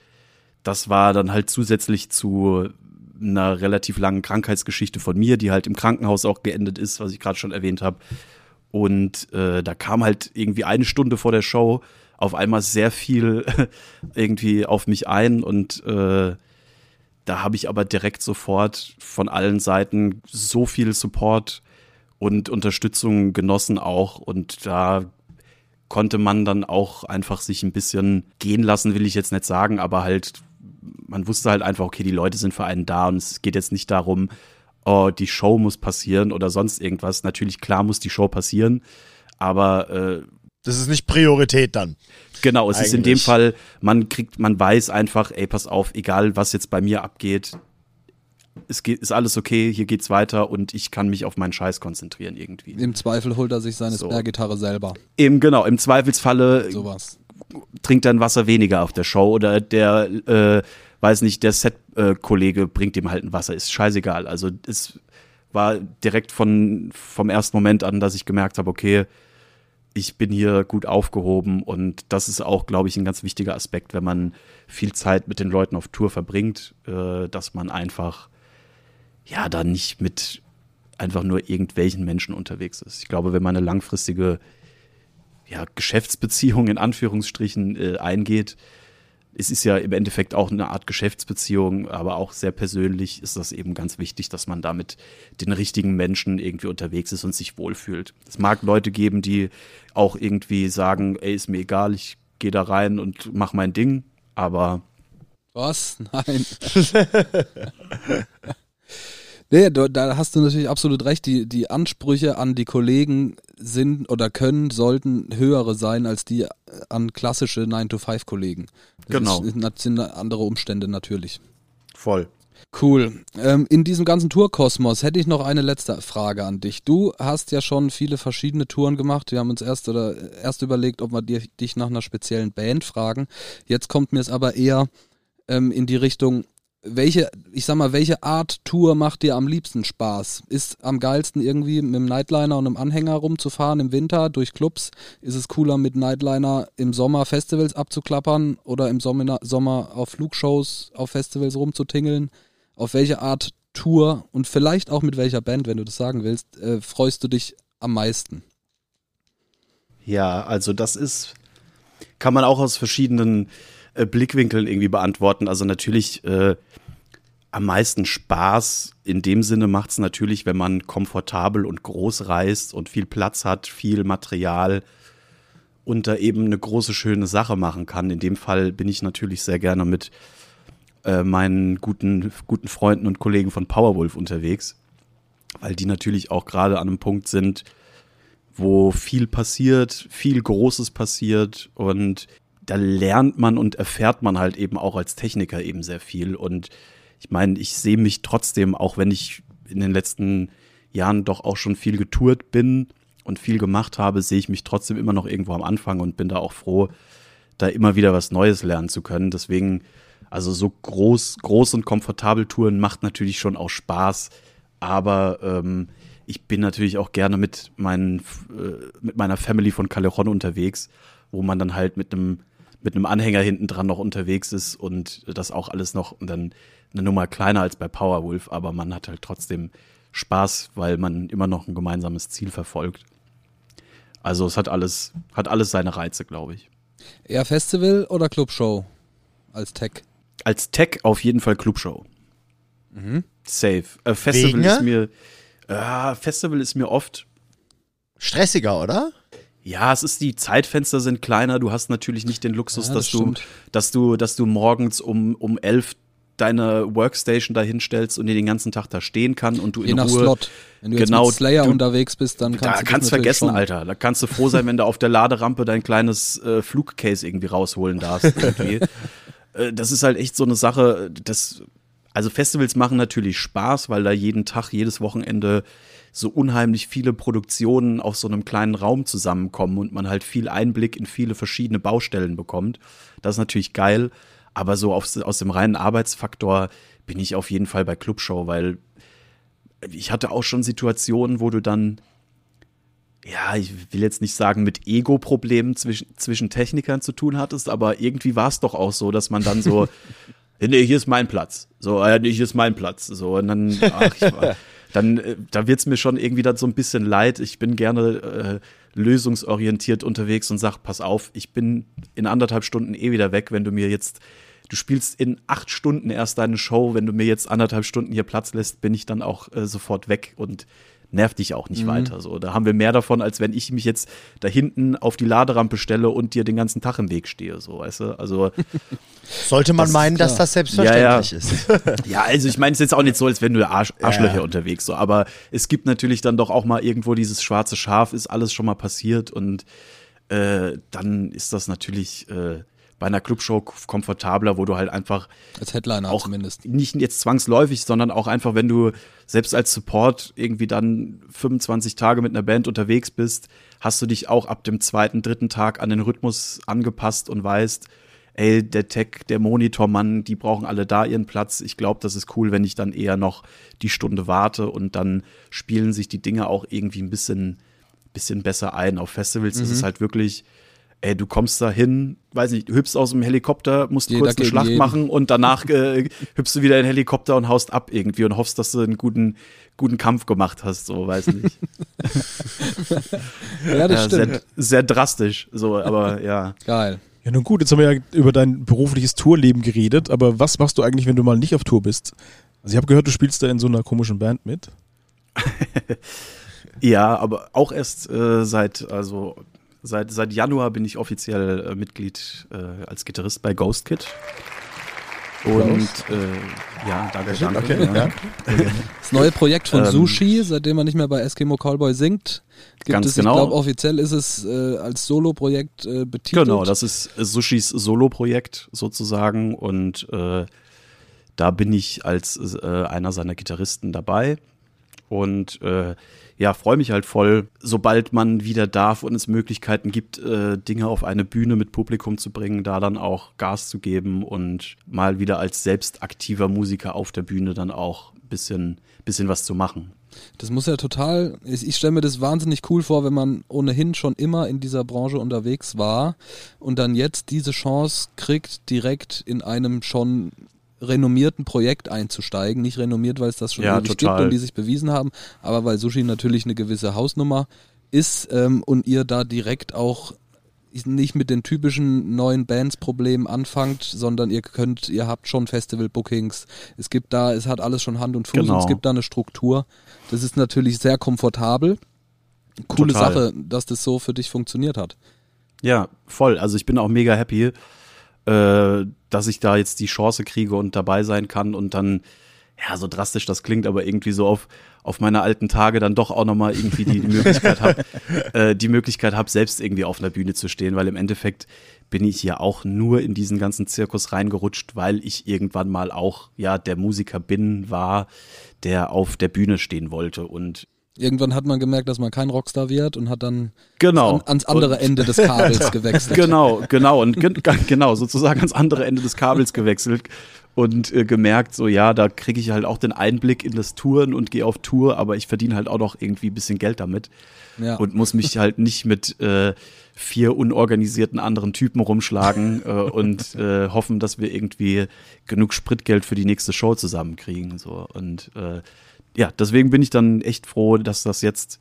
das war dann halt zusätzlich zu einer relativ langen Krankheitsgeschichte von mir, die halt im Krankenhaus auch geendet ist, was ich gerade schon erwähnt habe. Und äh, da kam halt irgendwie eine Stunde vor der Show auf einmal sehr viel [LAUGHS] irgendwie auf mich ein und äh, da habe ich aber direkt sofort von allen Seiten so viel Support und Unterstützung genossen auch und da konnte man dann auch einfach sich ein bisschen gehen lassen, will ich jetzt nicht sagen, aber halt man wusste halt einfach, okay, die Leute sind für einen da und es geht jetzt nicht darum, oh, die Show muss passieren oder sonst irgendwas. Natürlich, klar muss die Show passieren, aber äh, das ist nicht Priorität dann. Genau, es Eigentlich. ist in dem Fall, man kriegt, man weiß einfach, ey, pass auf, egal was jetzt bei mir abgeht, es geht, ist alles okay, hier geht's weiter und ich kann mich auf meinen Scheiß konzentrieren irgendwie. Im Zweifel holt er sich seine so. Sperrgitarre selber. Eben, genau, im Zweifelsfalle Sowas. Trinkt ein Wasser weniger auf der Show oder der, äh, weiß nicht, der Set-Kollege bringt ihm halt ein Wasser, ist scheißegal. Also es war direkt von, vom ersten Moment an, dass ich gemerkt habe, okay, ich bin hier gut aufgehoben und das ist auch, glaube ich, ein ganz wichtiger Aspekt, wenn man viel Zeit mit den Leuten auf Tour verbringt, äh, dass man einfach ja da nicht mit einfach nur irgendwelchen Menschen unterwegs ist. Ich glaube, wenn man eine langfristige ja, Geschäftsbeziehung in Anführungsstrichen äh, eingeht, es ist ja im Endeffekt auch eine Art Geschäftsbeziehung, aber auch sehr persönlich ist das eben ganz wichtig, dass man da mit den richtigen Menschen irgendwie unterwegs ist und sich wohlfühlt. Es mag Leute geben, die auch irgendwie sagen, ey, ist mir egal, ich gehe da rein und mach mein Ding, aber was? Nein. [LAUGHS] Nee, da hast du natürlich absolut recht. Die, die Ansprüche an die Kollegen sind oder können, sollten höhere sein als die an klassische 9-to-5-Kollegen. Genau. Das sind andere Umstände natürlich. Voll. Cool. Ähm, in diesem ganzen Tourkosmos hätte ich noch eine letzte Frage an dich. Du hast ja schon viele verschiedene Touren gemacht. Wir haben uns erst oder erst überlegt, ob wir dir, dich nach einer speziellen Band fragen. Jetzt kommt mir es aber eher ähm, in die Richtung, welche, ich sag mal, welche Art Tour macht dir am liebsten Spaß? Ist am geilsten irgendwie mit dem Nightliner und einem Anhänger rumzufahren im Winter durch Clubs? Ist es cooler mit Nightliner im Sommer Festivals abzuklappern oder im Sommer, Sommer auf Flugshows, auf Festivals rumzutingeln? Auf welche Art Tour und vielleicht auch mit welcher Band, wenn du das sagen willst, äh, freust du dich am meisten? Ja, also das ist, kann man auch aus verschiedenen äh, Blickwinkeln irgendwie beantworten. Also natürlich äh, am meisten Spaß in dem Sinne macht es natürlich, wenn man komfortabel und groß reist und viel Platz hat, viel Material und da eben eine große, schöne Sache machen kann. In dem Fall bin ich natürlich sehr gerne mit äh, meinen guten, guten Freunden und Kollegen von Powerwolf unterwegs, weil die natürlich auch gerade an einem Punkt sind, wo viel passiert, viel Großes passiert und da lernt man und erfährt man halt eben auch als Techniker eben sehr viel. Und ich meine, ich sehe mich trotzdem, auch wenn ich in den letzten Jahren doch auch schon viel getourt bin und viel gemacht habe, sehe ich mich trotzdem immer noch irgendwo am Anfang und bin da auch froh, da immer wieder was Neues lernen zu können. Deswegen, also so groß, groß und komfortabel Touren macht natürlich schon auch Spaß, aber ähm, ich bin natürlich auch gerne mit, meinen, äh, mit meiner Family von Callejon unterwegs, wo man dann halt mit einem mit einem Anhänger hinten dran noch unterwegs ist und das auch alles noch und dann eine Nummer kleiner als bei Powerwolf, aber man hat halt trotzdem Spaß, weil man immer noch ein gemeinsames Ziel verfolgt. Also es hat alles, hat alles seine Reize, glaube ich. Eher Festival oder Clubshow als Tech? Als Tech auf jeden Fall Clubshow. Mhm. Safe. Äh, Festival Wegen? ist mir, äh, Festival ist mir oft stressiger, oder? Ja, es ist die Zeitfenster sind kleiner. Du hast natürlich nicht den Luxus, ja, das dass du, dass du, dass du morgens um um elf deine Workstation da hinstellst und dir den ganzen Tag da stehen kann und du Je in nach Ruhe Slot. Wenn du genau, jetzt mit Slayer du, unterwegs bist, dann kannst da du kannst vergessen, schon. Alter. Da kannst du froh sein, wenn du auf der Laderampe dein kleines äh, Flugcase irgendwie rausholen darfst. Irgendwie. [LAUGHS] äh, das ist halt echt so eine Sache. Das, also Festivals machen natürlich Spaß, weil da jeden Tag, jedes Wochenende so unheimlich viele Produktionen auf so einem kleinen Raum zusammenkommen und man halt viel Einblick in viele verschiedene Baustellen bekommt. Das ist natürlich geil, aber so auf, aus dem reinen Arbeitsfaktor bin ich auf jeden Fall bei Clubshow, weil ich hatte auch schon Situationen, wo du dann, ja, ich will jetzt nicht sagen, mit Ego-Problemen zwischen, zwischen Technikern zu tun hattest, aber irgendwie war es doch auch so, dass man dann so, [LAUGHS] nee, hier ist mein Platz. So, äh, nee, hier ist mein Platz. So, und dann, ach, ich war, [LAUGHS] dann, äh, da wird's mir schon irgendwie dann so ein bisschen leid. Ich bin gerne äh, lösungsorientiert unterwegs und sag, pass auf, ich bin in anderthalb Stunden eh wieder weg, wenn du mir jetzt du spielst in acht Stunden erst deine Show, wenn du mir jetzt anderthalb Stunden hier Platz lässt, bin ich dann auch äh, sofort weg und nervt dich auch nicht mhm. weiter. So, da haben wir mehr davon, als wenn ich mich jetzt da hinten auf die Laderampe stelle und dir den ganzen Tag im Weg stehe, so, weißt du? Also [LAUGHS] sollte man das meinen, dass das selbstverständlich ja, ja. ist. [LAUGHS] ja, also ich meine es ist jetzt auch nicht so, als wenn du Arsch, Arschlöcher ja. unterwegs so, aber es gibt natürlich dann doch auch mal irgendwo dieses schwarze Schaf, ist alles schon mal passiert und äh, dann ist das natürlich äh, bei einer Clubshow komfortabler, wo du halt einfach als Headliner auch zumindest nicht jetzt zwangsläufig, sondern auch einfach, wenn du selbst als Support irgendwie dann 25 Tage mit einer Band unterwegs bist, hast du dich auch ab dem zweiten, dritten Tag an den Rhythmus angepasst und weißt, ey, der Tech, der Monitormann, die brauchen alle da ihren Platz. Ich glaube, das ist cool, wenn ich dann eher noch die Stunde warte und dann spielen sich die Dinge auch irgendwie ein bisschen, bisschen besser ein. Auf Festivals mhm. ist es halt wirklich, ey, du kommst da hin, weiß nicht, du hüpfst aus dem Helikopter, musst Jeder kurz eine Schlacht jeden. machen und danach äh, hüpfst du wieder in den Helikopter und haust ab irgendwie und hoffst, dass du einen guten, guten Kampf gemacht hast, so, weiß nicht. [LAUGHS] ja, das ja, stimmt. Sehr, sehr drastisch, so, aber ja. Geil. Ja, nun gut, jetzt haben wir ja über dein berufliches Tourleben geredet, aber was machst du eigentlich, wenn du mal nicht auf Tour bist? Also ich habe gehört, du spielst da in so einer komischen Band mit. [LAUGHS] ja, aber auch erst äh, seit, also Seit, seit Januar bin ich offiziell äh, Mitglied äh, als Gitarrist bei Ghost Kid. Und äh, ja, danke, danke. Okay, ja. Das neue Projekt von ähm, Sushi, seitdem man nicht mehr bei Eskimo Callboy singt, gibt ganz es, genau. ich glaube, offiziell ist es äh, als Solo-Projekt äh, betitelt. Genau, das ist Sushis Solo-Projekt sozusagen und äh, da bin ich als äh, einer seiner Gitarristen dabei. Und äh, ja, freue mich halt voll, sobald man wieder darf und es Möglichkeiten gibt, äh, Dinge auf eine Bühne mit Publikum zu bringen, da dann auch Gas zu geben und mal wieder als selbst aktiver Musiker auf der Bühne dann auch ein bisschen, bisschen was zu machen. Das muss ja total, ich, ich stelle mir das wahnsinnig cool vor, wenn man ohnehin schon immer in dieser Branche unterwegs war und dann jetzt diese Chance kriegt, direkt in einem schon renommierten Projekt einzusteigen. Nicht renommiert, weil es das schon ja, gibt und die sich bewiesen haben, aber weil Sushi natürlich eine gewisse Hausnummer ist ähm, und ihr da direkt auch nicht mit den typischen neuen Bands-Problemen anfangt, sondern ihr könnt, ihr habt schon Festival-Bookings. Es gibt da, es hat alles schon Hand und Fuß genau. und es gibt da eine Struktur. Das ist natürlich sehr komfortabel. Coole Total. Sache, dass das so für dich funktioniert hat. Ja, voll. Also ich bin auch mega happy äh, dass ich da jetzt die Chance kriege und dabei sein kann und dann, ja, so drastisch das klingt, aber irgendwie so auf, auf meine alten Tage dann doch auch nochmal irgendwie die, die [LAUGHS] Möglichkeit habe, äh, die Möglichkeit habe, selbst irgendwie auf einer Bühne zu stehen, weil im Endeffekt bin ich ja auch nur in diesen ganzen Zirkus reingerutscht, weil ich irgendwann mal auch, ja, der Musiker bin, war, der auf der Bühne stehen wollte. Und Irgendwann hat man gemerkt, dass man kein Rockstar wird und hat dann genau. an, ans andere und Ende des Kabels [LAUGHS] gewechselt. Genau, genau und ge [LAUGHS] genau sozusagen ans andere Ende des Kabels gewechselt und äh, gemerkt, so ja, da kriege ich halt auch den Einblick in das Touren und gehe auf Tour, aber ich verdiene halt auch noch irgendwie ein bisschen Geld damit ja. und muss mich halt nicht mit äh, vier unorganisierten anderen Typen rumschlagen [LAUGHS] äh, und äh, hoffen, dass wir irgendwie genug Spritgeld für die nächste Show zusammenkriegen so und äh, ja, deswegen bin ich dann echt froh, dass das jetzt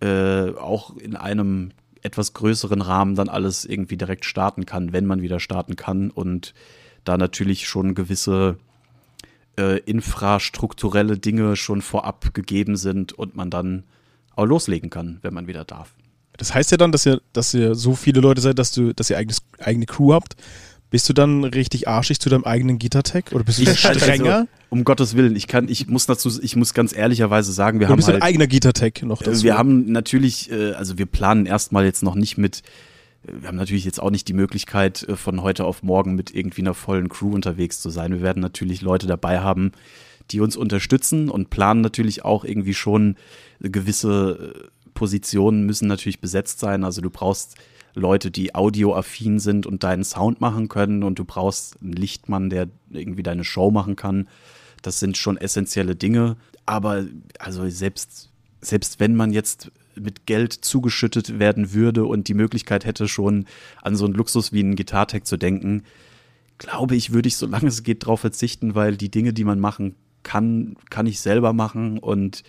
äh, auch in einem etwas größeren Rahmen dann alles irgendwie direkt starten kann, wenn man wieder starten kann und da natürlich schon gewisse äh, infrastrukturelle Dinge schon vorab gegeben sind und man dann auch loslegen kann, wenn man wieder darf. Das heißt ja dann, dass ihr, dass ihr so viele Leute seid, dass du, dass ihr eigenes, eigene Crew habt, bist du dann richtig arschig zu deinem eigenen Gitartech oder bist du strenger? Also, um Gottes Willen, ich kann, ich muss dazu, ich muss ganz ehrlicherweise sagen, wir oder haben bist halt, ein eigener Gitartech noch dazu. Wir haben natürlich, äh, also wir planen erstmal jetzt noch nicht mit, wir haben natürlich jetzt auch nicht die Möglichkeit, äh, von heute auf morgen mit irgendwie einer vollen Crew unterwegs zu sein. Wir werden natürlich Leute dabei haben, die uns unterstützen und planen natürlich auch irgendwie schon gewisse äh, Positionen müssen natürlich besetzt sein. Also du brauchst Leute, die audioaffin sind und deinen Sound machen können und du brauchst einen Lichtmann, der irgendwie deine Show machen kann. Das sind schon essentielle Dinge. Aber also selbst, selbst wenn man jetzt mit Geld zugeschüttet werden würde und die Möglichkeit hätte, schon an so einen Luxus wie einen Gitartech zu denken, glaube ich, würde ich, solange es geht, darauf verzichten, weil die Dinge, die man machen kann, kann ich selber machen und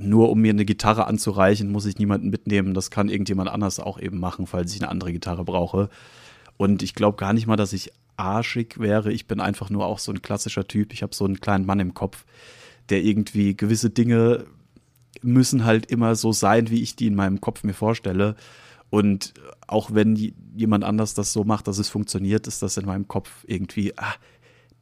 nur um mir eine Gitarre anzureichen, muss ich niemanden mitnehmen. Das kann irgendjemand anders auch eben machen, falls ich eine andere Gitarre brauche. Und ich glaube gar nicht mal, dass ich arschig wäre. Ich bin einfach nur auch so ein klassischer Typ. Ich habe so einen kleinen Mann im Kopf, der irgendwie gewisse Dinge müssen halt immer so sein, wie ich die in meinem Kopf mir vorstelle. Und auch wenn jemand anders das so macht, dass es funktioniert, ist das in meinem Kopf irgendwie, ah,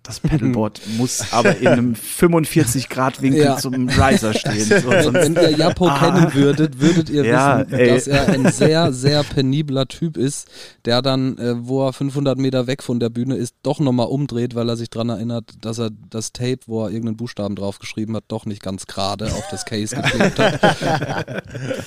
das Pedalboard [LAUGHS] muss aber in einem 45-Grad-Winkel ja. zum Riser stehen. [LAUGHS] Wenn ihr Japo ah. kennen würdet, würdet ihr ja, wissen, ey. dass er ein sehr, sehr penibler Typ ist, der dann, äh, wo er 500 Meter weg von der Bühne ist, doch nochmal umdreht, weil er sich daran erinnert, dass er das Tape, wo er irgendeinen Buchstaben draufgeschrieben hat, doch nicht ganz gerade auf das Case [LAUGHS] geklebt hat.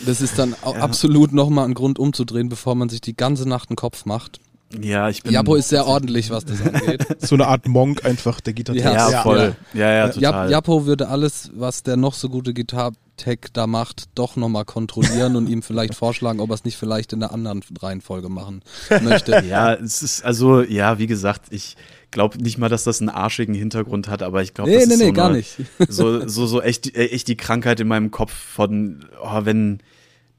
Das ist dann ja. absolut nochmal ein Grund umzudrehen, bevor man sich die ganze Nacht einen Kopf macht. Ja, ich bin. Japo ist sehr ordentlich, was das angeht. [LAUGHS] so eine Art Monk einfach, der Gitarre. Ja, ja, voll. Ja, ja, total. Japo würde alles, was der noch so gute Gitartech da macht, doch nochmal kontrollieren und ihm vielleicht vorschlagen, ob er es nicht vielleicht in einer anderen Reihenfolge machen möchte. [LAUGHS] Ja, es ist, also, ja, wie gesagt, ich glaube nicht mal, dass das einen arschigen Hintergrund hat, aber ich glaube, nee, das nee, ist nee, so, gar eine, nicht. so, so, so echt, echt die Krankheit in meinem Kopf von, oh, wenn,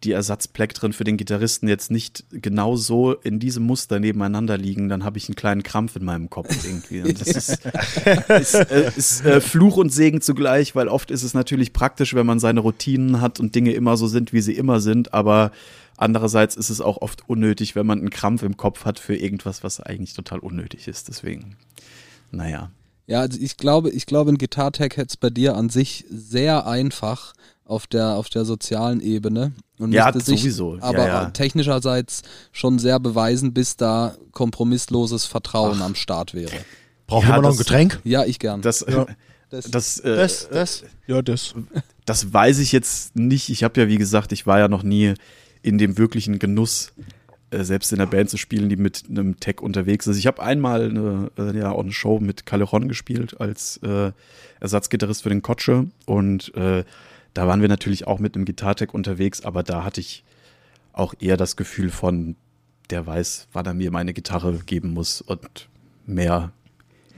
die Ersatzplektren für den Gitarristen jetzt nicht genau so in diesem Muster nebeneinander liegen, dann habe ich einen kleinen Krampf in meinem Kopf irgendwie. Und das ist, [LAUGHS] ist, äh, ist äh, Fluch und Segen zugleich, weil oft ist es natürlich praktisch, wenn man seine Routinen hat und Dinge immer so sind, wie sie immer sind, aber andererseits ist es auch oft unnötig, wenn man einen Krampf im Kopf hat für irgendwas, was eigentlich total unnötig ist. Deswegen, naja. Ja, also ich glaube, ich glaube, ein Gitartech hätte es bei dir an sich sehr einfach auf der, auf der sozialen Ebene und ja, sich sowieso. aber ja, ja. technischerseits schon sehr beweisen, bis da kompromissloses Vertrauen Ach. am Start wäre. Brauchen ja, wir noch ein Getränk? Ja, ich gern. Das, ja. das, das, äh, das, das, ja, das. Das weiß ich jetzt nicht. Ich habe ja, wie gesagt, ich war ja noch nie in dem wirklichen Genuss, äh, selbst in der Band zu spielen, die mit einem Tech unterwegs ist. Ich habe einmal eine, äh, ja, eine Show mit Caleron gespielt als äh, Ersatzgitarrist für den Kotsche und äh, da waren wir natürlich auch mit einem Gitartech unterwegs, aber da hatte ich auch eher das Gefühl von, der weiß, wann er mir meine Gitarre geben muss und mehr.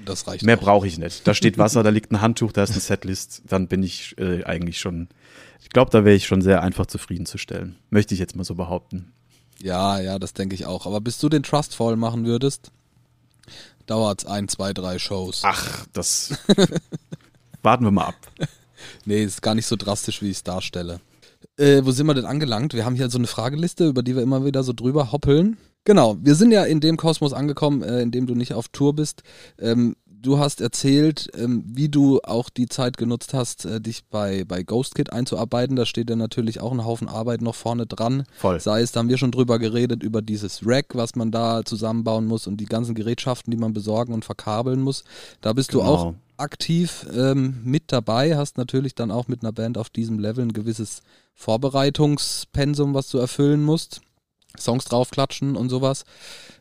Das reicht. Mehr brauche ich nicht. Da steht Wasser, da liegt ein Handtuch, da ist eine Setlist. Dann bin ich äh, eigentlich schon. Ich glaube, da wäre ich schon sehr einfach zufriedenzustellen. Möchte ich jetzt mal so behaupten. Ja, ja, das denke ich auch. Aber bis du den Trustfall machen würdest, dauert es ein, zwei, drei Shows. Ach, das warten wir mal ab. [LAUGHS] Nee, ist gar nicht so drastisch, wie ich es darstelle. Äh, wo sind wir denn angelangt? Wir haben hier so eine Frageliste, über die wir immer wieder so drüber hoppeln. Genau, wir sind ja in dem Kosmos angekommen, äh, in dem du nicht auf Tour bist. Ähm, du hast erzählt, ähm, wie du auch die Zeit genutzt hast, äh, dich bei, bei GhostKit einzuarbeiten. Da steht ja natürlich auch ein Haufen Arbeit noch vorne dran. Voll. Sei es, da haben wir schon drüber geredet, über dieses Rack, was man da zusammenbauen muss und die ganzen Gerätschaften, die man besorgen und verkabeln muss. Da bist genau. du auch aktiv ähm, mit dabei, hast natürlich dann auch mit einer Band auf diesem Level ein gewisses Vorbereitungspensum, was du erfüllen musst. Songs draufklatschen und sowas.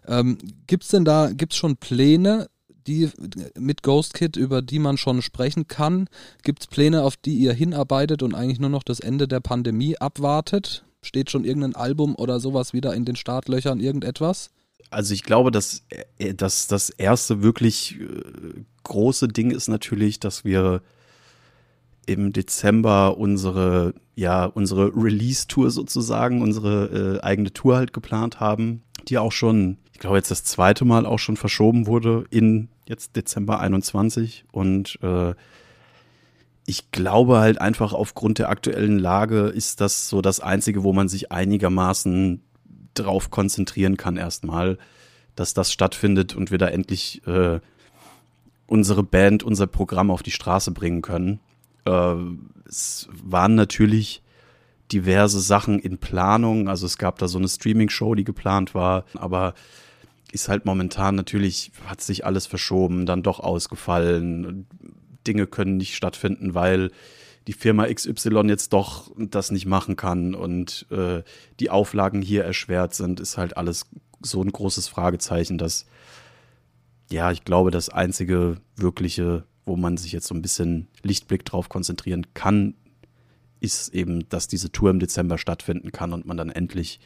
Ähm, es denn da, gibt es schon Pläne, die mit Ghost Kid, über die man schon sprechen kann? Gibt es Pläne, auf die ihr hinarbeitet und eigentlich nur noch das Ende der Pandemie abwartet? Steht schon irgendein Album oder sowas wieder in den Startlöchern, irgendetwas? Also ich glaube, dass, äh, dass das erste wirklich äh, große Ding ist natürlich, dass wir im Dezember unsere, ja, unsere Release-Tour sozusagen, unsere äh, eigene Tour halt geplant haben, die auch schon, ich glaube jetzt das zweite Mal auch schon verschoben wurde in jetzt Dezember 21 und äh, ich glaube halt einfach aufgrund der aktuellen Lage ist das so das Einzige, wo man sich einigermaßen drauf konzentrieren kann erstmal, dass das stattfindet und wir da endlich äh, unsere Band, unser Programm auf die Straße bringen können. Äh, es waren natürlich diverse Sachen in Planung. Also es gab da so eine Streaming-Show, die geplant war, aber ist halt momentan natürlich, hat sich alles verschoben, dann doch ausgefallen. Dinge können nicht stattfinden, weil die Firma XY jetzt doch das nicht machen kann und äh, die Auflagen hier erschwert sind, ist halt alles so ein großes Fragezeichen, dass ja, ich glaube, das einzige wirkliche wo man sich jetzt so ein bisschen Lichtblick drauf konzentrieren kann, ist eben, dass diese Tour im Dezember stattfinden kann und man dann endlich,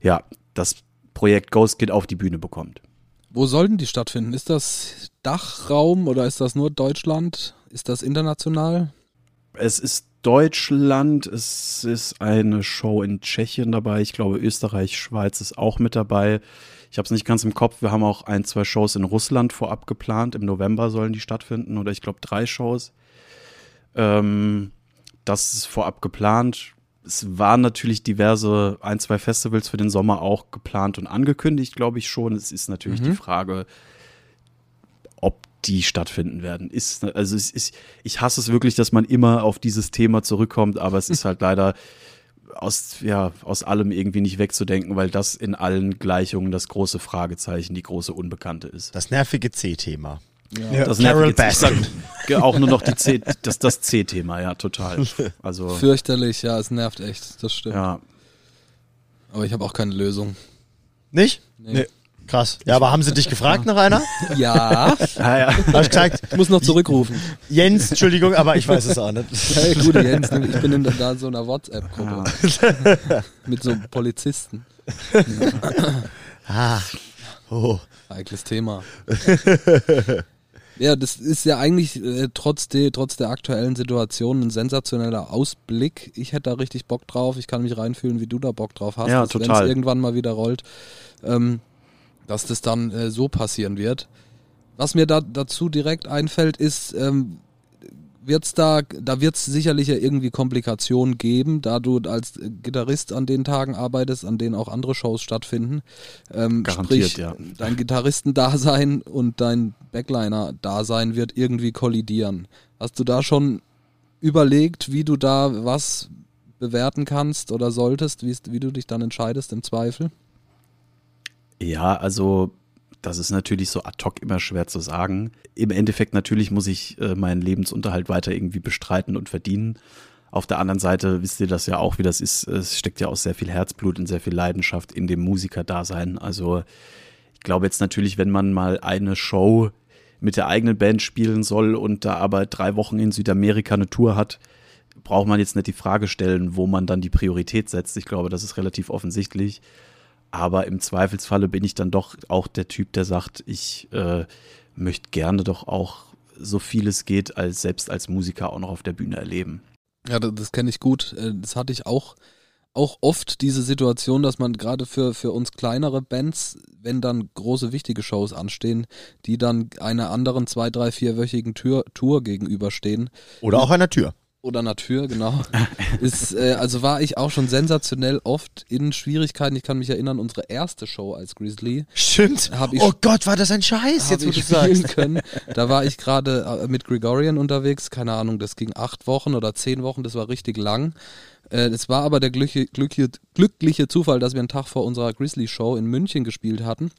ja, das Projekt Ghost Kid auf die Bühne bekommt. Wo sollten die stattfinden? Ist das Dachraum oder ist das nur Deutschland? Ist das international? Es ist Deutschland, es ist eine Show in Tschechien dabei, ich glaube Österreich, Schweiz ist auch mit dabei. Ich habe es nicht ganz im Kopf, wir haben auch ein, zwei Shows in Russland vorab geplant, im November sollen die stattfinden oder ich glaube drei Shows. Ähm, das ist vorab geplant. Es waren natürlich diverse, ein, zwei Festivals für den Sommer auch geplant und angekündigt, glaube ich schon. Es ist natürlich Mhm. die Frage, ob die stattfinden werden. Ist, also es ist, ich hasse es wirklich, dass man immer auf dieses Thema zurückkommt, aber es ist halt [LAUGHS] leider aus, ja, aus allem irgendwie nicht wegzudenken, weil das in allen Gleichungen das große Fragezeichen, die große Unbekannte ist. Das nervige C-Thema. Ja. Das Carol Baskin. auch nur noch die C, das, das C-Thema, ja, total. Also, Fürchterlich, ja, es nervt echt, das stimmt. ja. Aber ich habe auch keine Lösung. Nicht? Nee. Krass. Ja, aber haben sie dich gefragt nach einer? [LAUGHS] Ja, Ah, ja. Hab ich gesagt, ich muss noch zurückrufen. Jens, Entschuldigung, aber ich weiß es auch nicht. Hey, gute Jens, ich bin in da so einer WhatsApp-Gruppe mit so Polizisten. Ah. Oh. Heikles Thema. [LAUGHS] Ja, das ist ja eigentlich äh, trotz, de, trotz der aktuellen Situation ein sensationeller Ausblick. Ich hätte da richtig Bock drauf. Ich kann mich reinfühlen, wie du da Bock drauf hast. Ja, Wenn es irgendwann mal wieder rollt, ähm, dass das dann äh, so passieren wird. Was mir da dazu direkt einfällt, ist, ähm, wird's da, da wird es sicherlich ja irgendwie Komplikationen geben, da du als Gitarrist an den Tagen arbeitest, an denen auch andere Shows stattfinden. Ähm, Garantiert, sprich, ja. dein Gitarristendasein und dein Backliner-Dasein wird irgendwie kollidieren. Hast du da schon überlegt, wie du da was bewerten kannst oder solltest, wie du dich dann entscheidest im Zweifel? Ja, also das ist natürlich so ad hoc immer schwer zu sagen. Im Endeffekt natürlich muss ich äh, meinen Lebensunterhalt weiter irgendwie bestreiten und verdienen. Auf der anderen Seite wisst ihr das ja auch, wie das ist. Es steckt ja auch sehr viel Herzblut und sehr viel Leidenschaft in dem Musikerdasein. Also ich glaube jetzt natürlich, wenn man mal eine Show mit der eigenen Band spielen soll und da aber drei Wochen in Südamerika eine Tour hat, braucht man jetzt nicht die Frage stellen, wo man dann die Priorität setzt. Ich glaube, das ist relativ offensichtlich. Aber im Zweifelsfalle bin ich dann doch auch der Typ, der sagt, ich äh, möchte gerne doch auch so viel es geht, als selbst als Musiker auch noch auf der Bühne erleben. Ja, das, das kenne ich gut. Äh, Das hatte ich auch, auch oft diese Situation, dass man gerade für, für uns kleinere Bands, wenn dann große, wichtige Shows anstehen, die dann einer anderen zwei, drei, vierwöchigen Tour, Tour gegenüberstehen, Oder auch einer Tür. Oder Natur, genau. [LAUGHS] ist, äh, also war ich auch schon sensationell oft in Schwierigkeiten. Ich kann mich erinnern, unsere erste Show als Grizzly Stimmt. Ich- oh Gott, war das ein Scheiß, jetzt wo ich du sagst. [LAUGHS] können. Da war ich gerade äh, mit Gregorian unterwegs, keine Ahnung, das ging acht Wochen oder zehn Wochen, das war richtig lang. Äh, Es war aber der glückliche, glückliche, glückliche Zufall, dass wir einen Tag vor unserer Grizzly-Show in München gespielt hatten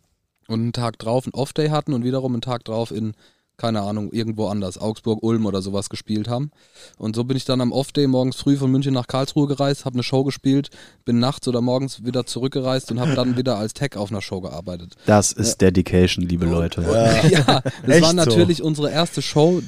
und einen Tag drauf einen Off-Day hatten und wiederum einen Tag drauf in, keine Ahnung, irgendwo anders, Augsburg, Ulm oder sowas gespielt haben. Und so bin ich dann am Off-Day morgens früh von München nach Karlsruhe gereist, habe eine Show gespielt, bin nachts oder morgens wieder zurückgereist und habe dann wieder als Tech auf einer Show gearbeitet. Das ist Dedication, liebe Leute. Ja, das Echt war so? natürlich unsere erste Show.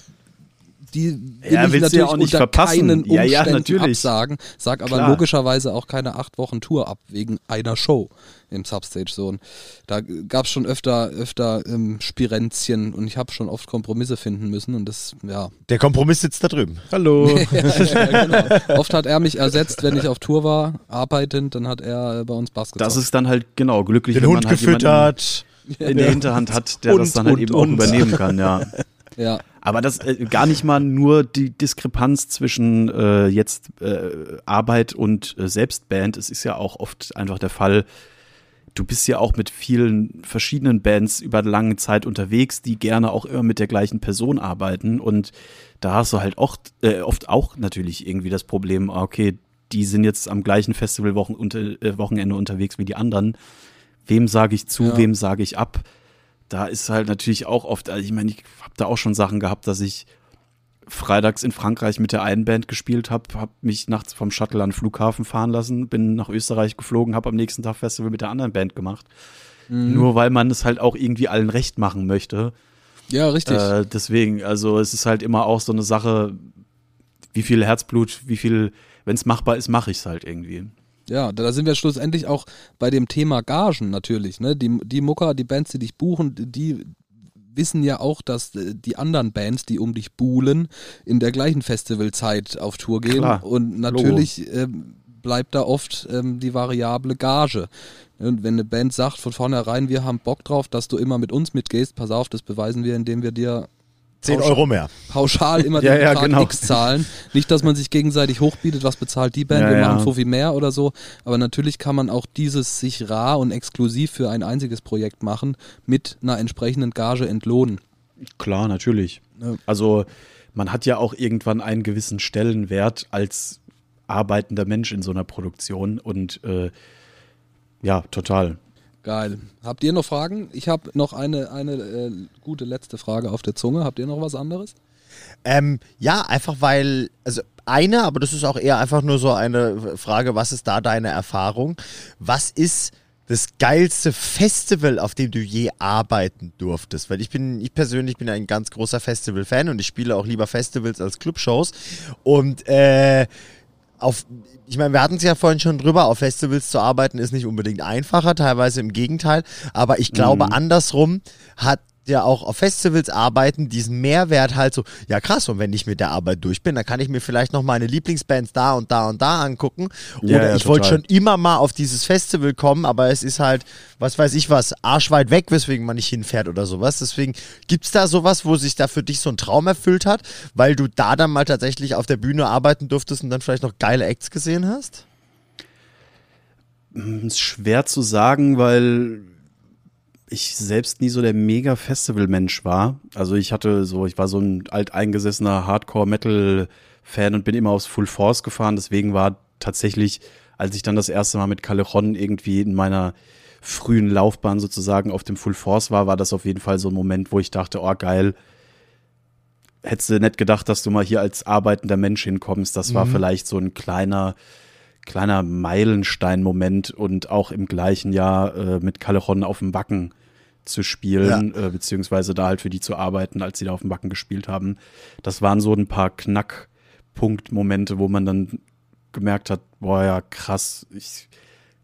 Die will Ja, ich willst du natürlich ja auch nicht unter verpassen. keinen Ja, ja, Umständen natürlich. absagen. Sag aber Klar. logischerweise auch keine acht Wochen Tour ab wegen einer Show im Substage Zone. Da gab es schon öfter, öfter ähm, Spirenzchen und ich habe schon oft Kompromisse finden müssen und das, ja. Der Kompromiss sitzt da drüben. Hallo. [LAUGHS] ja genau. Oft hat er mich ersetzt, wenn ich auf Tour war, arbeitend, dann hat er bei uns Bass gezockt. Das ist dann halt genau glücklich, Den wenn Hund man halt jemanden gefüttert. in der Hinterhand hat, der das Und, dann halt und, eben auch und. übernehmen kann, ja. ja. Aber das äh, gar nicht mal nur die Diskrepanz zwischen äh, jetzt äh, Arbeit und äh, Selbstband. Es ist ja auch oft einfach der Fall, du bist ja auch mit vielen verschiedenen Bands über lange Zeit unterwegs, die gerne auch immer mit der gleichen Person arbeiten. Und da hast du halt oft, äh, oft auch natürlich irgendwie das Problem, ah, okay, die sind jetzt am gleichen Festivalwochenende unter, äh, unterwegs wie die anderen. Wem sage ich zu, Ja. wem sage ich ab? Da ist halt natürlich auch oft, also ich meine, ich habe da auch schon Sachen gehabt, dass ich freitags in Frankreich mit der einen Band gespielt habe, habe mich nachts vom Shuttle an den Flughafen fahren lassen, bin nach Österreich geflogen, habe am nächsten Tag Festival mit der anderen Band gemacht. Nur weil man es halt auch irgendwie allen recht machen möchte. Ja, richtig. Äh, deswegen, also es ist halt immer auch so eine Sache, wie viel Herzblut, wie viel, wenn es machbar ist, mache ich es halt irgendwie. Ja, da sind wir schlussendlich auch bei dem Thema Gagen natürlich. Ne? Die, die Mucker, die Bands, die dich buchen, die wissen ja auch, dass äh, die anderen Bands, die um dich buhlen, in der gleichen Festivalzeit auf Tour gehen. Klar, Und natürlich ähm, bleibt da oft ähm, die variable Gage. Und wenn eine Band sagt von vornherein, wir haben Bock drauf, dass du immer mit uns mitgehst, pass auf, das beweisen wir, indem wir dir 10 Pauschal- Euro mehr. pauschal immer Ja, [LAUGHS] den ja, genau. X zahlen. Nicht, dass man sich gegenseitig hochbietet, was bezahlt die Band, Ja, wir ja. machen Fuffi mehr oder so. Aber natürlich kann man auch dieses sich rar und exklusiv für ein einziges Projekt machen, mit einer entsprechenden Gage entlohnen. Klar, natürlich. Also man hat ja auch irgendwann einen gewissen Stellenwert als arbeitender Mensch in so einer Produktion und äh, ja, total. Geil. Habt ihr noch Fragen? Ich habe noch eine, eine äh, gute letzte Frage auf der Zunge. Habt ihr noch was anderes? Ähm, ja, einfach weil, also eine, aber das ist auch eher einfach nur so eine Frage, was ist da deine Erfahrung? Was ist das geilste Festival, auf dem du je arbeiten durftest? Weil ich bin, ich persönlich bin ein ganz großer Festival-Fan und ich spiele auch lieber Festivals als Clubshows. Und äh, auf, ich meine, wir hatten es ja vorhin schon drüber, auf Festivals zu arbeiten ist nicht unbedingt einfacher, teilweise im Gegenteil. Aber ich glaube, andersrum hat ja auch auf Festivals arbeiten diesen Mehrwert halt so, ja krass, und wenn ich mit der Arbeit durch bin, dann kann ich mir vielleicht noch meine Lieblingsbands da und da und da angucken. Oder Ja, ja, ich wollte schon immer mal auf dieses Festival kommen, aber es ist halt, was weiß ich was, arschweit weg, weswegen man nicht hinfährt oder sowas. Deswegen gibt's da sowas, wo sich da für dich so ein Traum erfüllt hat, weil du da dann mal tatsächlich auf der Bühne arbeiten durftest und dann vielleicht noch geile Acts gesehen hast? Ist schwer zu sagen, weil ich selbst nie so der mega Festival-Mensch war. Also ich hatte so, ich war so ein alteingesessener Hardcore-Metal-Fan und bin immer aufs Full Force gefahren. Deswegen war tatsächlich, als ich dann das erste Mal mit Callejon irgendwie in meiner frühen Laufbahn sozusagen auf dem Full Force war, war das auf jeden Fall so ein Moment, wo ich dachte, oh geil, hättest du nicht gedacht, dass du mal hier als arbeitender Mensch hinkommst. Das war vielleicht so ein kleiner, kleiner Meilenstein-Moment und auch im gleichen Jahr äh, mit Callejon auf dem Wacken zu spielen, äh, beziehungsweise da halt für die zu arbeiten, als sie da auf dem Wacken gespielt haben. Das waren so ein paar Knackpunkt-Momente, wo man dann gemerkt hat, boah ja, krass, ich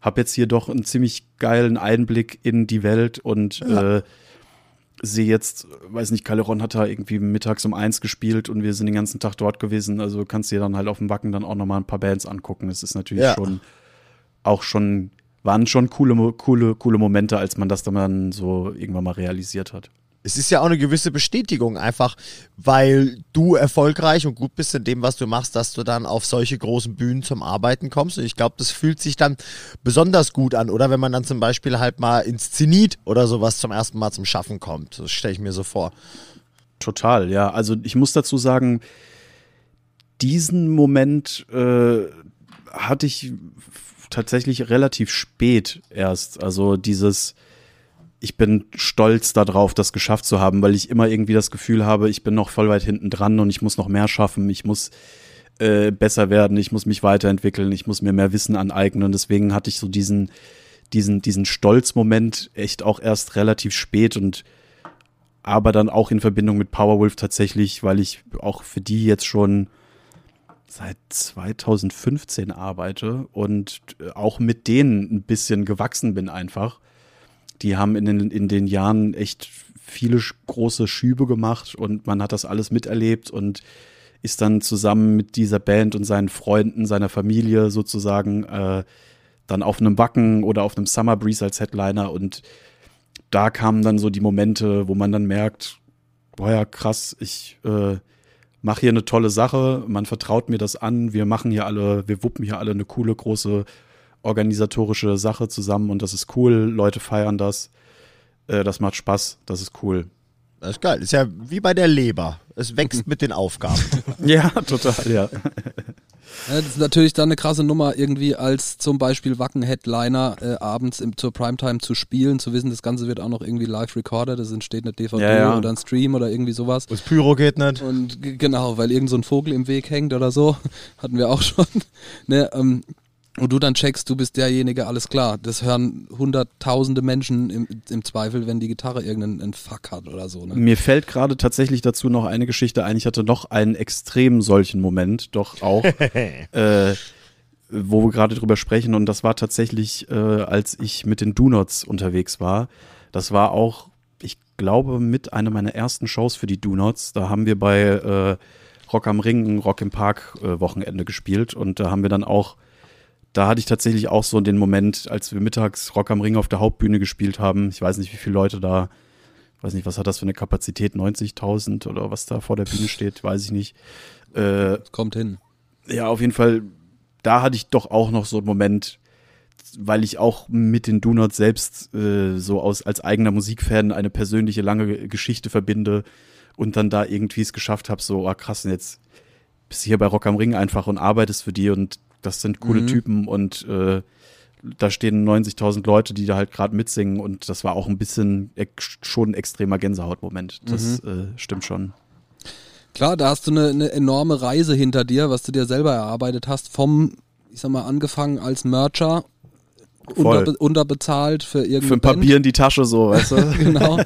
habe jetzt hier doch einen ziemlich geilen Einblick in die Welt und äh, sehe jetzt, weiß nicht, Calderon hat da irgendwie mittags um eins gespielt und wir sind den ganzen Tag dort gewesen. Also kannst dir dann halt auf dem Wacken dann auch nochmal ein paar Bands angucken. Das ist natürlich Ja. schon auch schon, waren schon coole, coole, coole Momente, als man das dann so irgendwann mal realisiert hat. Es ist ja auch eine gewisse Bestätigung, einfach weil du erfolgreich und gut bist in dem, was du machst, dass du dann auf solche großen Bühnen zum Arbeiten kommst. Und ich glaube, das fühlt sich dann besonders gut an. Oder wenn man dann zum Beispiel halt mal ins Zenit oder sowas zum ersten Mal zum Schaffen kommt. Das stelle ich mir so vor. Total, ja. Also ich muss dazu sagen, diesen Moment äh, hatte ich tatsächlich relativ spät erst. Also dieses, ich bin stolz darauf, das geschafft zu haben, weil ich immer irgendwie das Gefühl habe, ich bin noch voll weit hinten dran und ich muss noch mehr schaffen. Ich muss äh, besser werden, ich muss mich weiterentwickeln, ich muss mir mehr Wissen aneignen. Und deswegen hatte ich so diesen, diesen, diesen Stolzmoment echt auch erst relativ spät und aber dann auch in Verbindung mit Powerwolf tatsächlich, weil ich auch für die jetzt schon seit 2015 arbeite und äh, auch mit denen ein bisschen gewachsen bin einfach. Die haben in den, in den Jahren echt viele große Schübe gemacht und man hat das alles miterlebt und ist dann zusammen mit dieser Band und seinen Freunden, seiner Familie sozusagen äh, dann auf einem Wacken oder auf einem Summer Breeze als Headliner und da kamen dann so die Momente, wo man dann merkt, boah ja, krass, ich äh, mache hier eine tolle Sache, man vertraut mir das an, wir machen hier alle, wir wuppen hier alle eine coole, große organisatorische Sache zusammen und das ist cool, Leute feiern das, äh, das macht Spaß, das ist cool. Das ist geil. Ist ja wie bei der Leber. Es wächst [LAUGHS] mit den Aufgaben. Ja, total, ja. Ja, das ist natürlich dann eine krasse Nummer, irgendwie als zum Beispiel Wacken-Headliner äh, abends im, zur Primetime zu spielen, zu wissen, das Ganze wird auch noch irgendwie live recorded, das entsteht eine DVD Ja, ja. oder ein Stream oder irgendwie sowas. Das Pyro geht nicht. Und genau, weil irgend so ein Vogel im Weg hängt oder so, [LAUGHS] hatten wir auch schon. [LAUGHS] Ne, ähm, Und du dann checkst, du bist derjenige, alles klar. Das hören hunderttausende Menschen im, im Zweifel, wenn die Gitarre irgendeinen einen Fuck hat oder so. Ne? Mir fällt gerade tatsächlich dazu noch eine Geschichte ein. Ich hatte noch einen extrem solchen Moment, doch auch, [LAUGHS] äh, wo wir gerade drüber sprechen. Und das war tatsächlich, äh, als ich mit den Do-Nots unterwegs war. Das war auch, ich glaube, mit einer meiner ersten Shows für die Do-Nots. Da haben wir bei äh, Rock am Ring, ein Rock im Park äh, Wochenende gespielt. Und da haben wir dann auch da hatte ich tatsächlich auch so den Moment, als wir mittags Rock am Ring auf der Hauptbühne gespielt haben. Ich weiß nicht, wie viele Leute da, weiß nicht, was hat das für eine Kapazität, 90.000 oder was da vor der Bühne steht, weiß ich nicht. Äh, Kommt hin. ja, auf jeden Fall, da hatte ich doch auch noch so einen Moment, weil ich auch mit den Donuts selbst äh, so aus, als eigener Musikfan eine persönliche lange Geschichte verbinde und dann da irgendwie es geschafft habe, so, ah krass, jetzt bist du hier bei Rock am Ring einfach und arbeitest für die und das sind coole Mhm. Typen und äh, da stehen 90.000 Leute, die da halt gerade mitsingen und das war auch ein bisschen schon ein extremer Gänsehautmoment. Das Mhm. äh, stimmt schon. Klar, da hast du eine, eine enorme Reise hinter dir, was du dir selber erarbeitet hast, vom, ich sag mal, angefangen als Mercher, Voll. unterbe unterbezahlt für irgendeine Für ein Band. Papier in die Tasche so, weißt du? [LAUGHS] genau.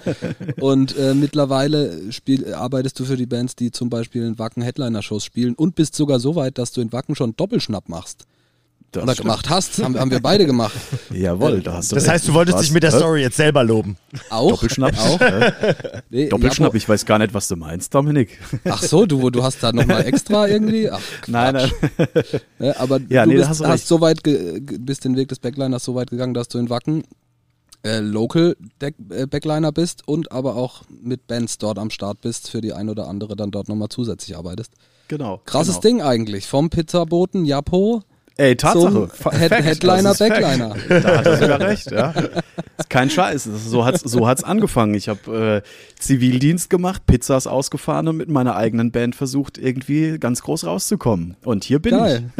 Und äh, mittlerweile spiel, arbeitest du für die Bands, die zum Beispiel in Wacken Headliner-Shows spielen und bist sogar so weit, dass du in Wacken schon Doppelschnapp machst. Das Oder stimmt. gemacht hast. Haben, haben wir beide gemacht. [LAUGHS] Jawohl, da hast du Das heißt, du wolltest Was? dich mit der? Story jetzt selber loben. Auch. Doppelschnapp? Auch. [LAUGHS] Nee, Doppelschnapp, ich weiß gar nicht, was du meinst, Dominik. Ach so, du, du hast da nochmal extra irgendwie? Ach, [LAUGHS] Nein, nein. Ja, aber Ja, du nee, bist, hast hast, so weit bist den Weg des Backliners so weit gegangen, dass du in Wacken äh, Local Deck, äh, Backliner bist und aber auch mit Bands dort am Start bist, für die ein oder andere dann dort nochmal zusätzlich arbeitest. Genau. Krasses genau. Ding eigentlich. Vom Pizzaboten Japo Ey, Tatsache. zum Head Fact, Headliner, das ist Fact. Backliner. Da hat er sogar recht, ja. Ist kein Scheiß. Das ist- So hat's, so hat's angefangen. Ich habe äh, Zivildienst gemacht, Pizzas ausgefahren und mit meiner eigenen Band versucht, irgendwie ganz groß rauszukommen. Und hier bin Geil.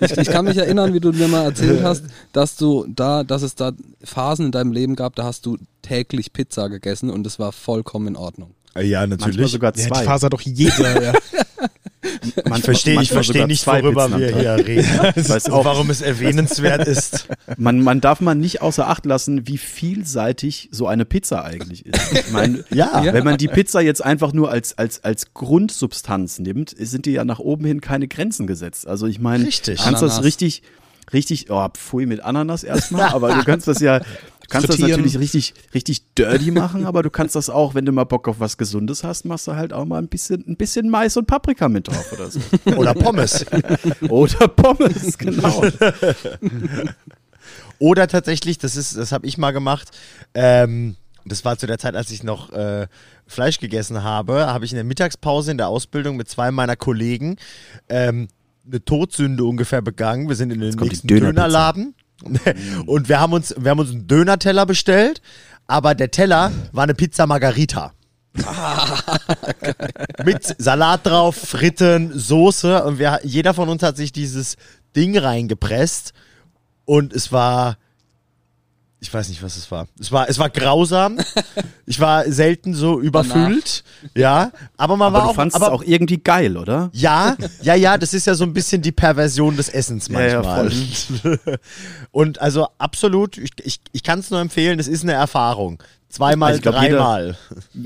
Ich, ich kann mich erinnern, wie du mir mal erzählt hast, dass du da, dass es da Phasen in deinem Leben gab, da hast du täglich Pizza gegessen und es war vollkommen in Ordnung. Ja, ich. Manchmal sogar Ja, die zwei. Phase hat doch jeder. ja. [LAUGHS] Ich verstehe ich manchmal versteh sogar nicht, worüber wir hier reden. Ich weiß Und auch, warum es erwähnenswert ist. man, man darf man nicht außer Acht lassen, wie vielseitig so eine Pizza eigentlich ist. Ich meine, [LAUGHS] Ja. Wenn man die Pizza jetzt einfach nur als, als, als Grundsubstanz nimmt, sind die ja nach oben hin keine Grenzen gesetzt. Also ich meine, du Richtig. kannst das Ananas. richtig, richtig, oh, pfui mit Ananas erstmal, [LAUGHS] aber du kannst das ja, du kannst das natürlich richtig, richtig dirty machen, aber du kannst das auch, wenn du mal Bock auf was Gesundes hast, machst du halt auch mal ein bisschen, ein bisschen Mais und Paprika mit drauf oder so. [LAUGHS] Oder Pommes. [LAUGHS] Oder Pommes, genau. [LAUGHS] Oder tatsächlich, das ist, das habe ich mal gemacht. Ähm, das war zu der Zeit, als ich noch äh, Fleisch gegessen habe, habe ich in der Mittagspause in der Ausbildung mit zwei meiner Kollegen ähm, eine Todsünde ungefähr begangen. Wir sind in den nächsten. Dönerladen [LAUGHS] und wir haben uns, wir haben uns einen Dönerteller bestellt, aber der Teller war eine Pizza Margarita. [LAUGHS] Mit Salat drauf, Fritten, Soße und wir, jeder von uns hat sich dieses Ding reingepresst und es war, ich weiß nicht, was es war. Es war, es war grausam. [LAUGHS] ich war selten so überfüllt, ja. Aber man Aber war du auch, fandest aber es auch irgendwie geil, oder? ja, ja, ja, das ist ja so ein bisschen die Perversion des Essens Ja, ja, manchmal. [LAUGHS] Und also absolut, ich, ich, ich kann es nur empfehlen, es ist eine Erfahrung. Zweimal, Ich glaub, jeder- dreimal.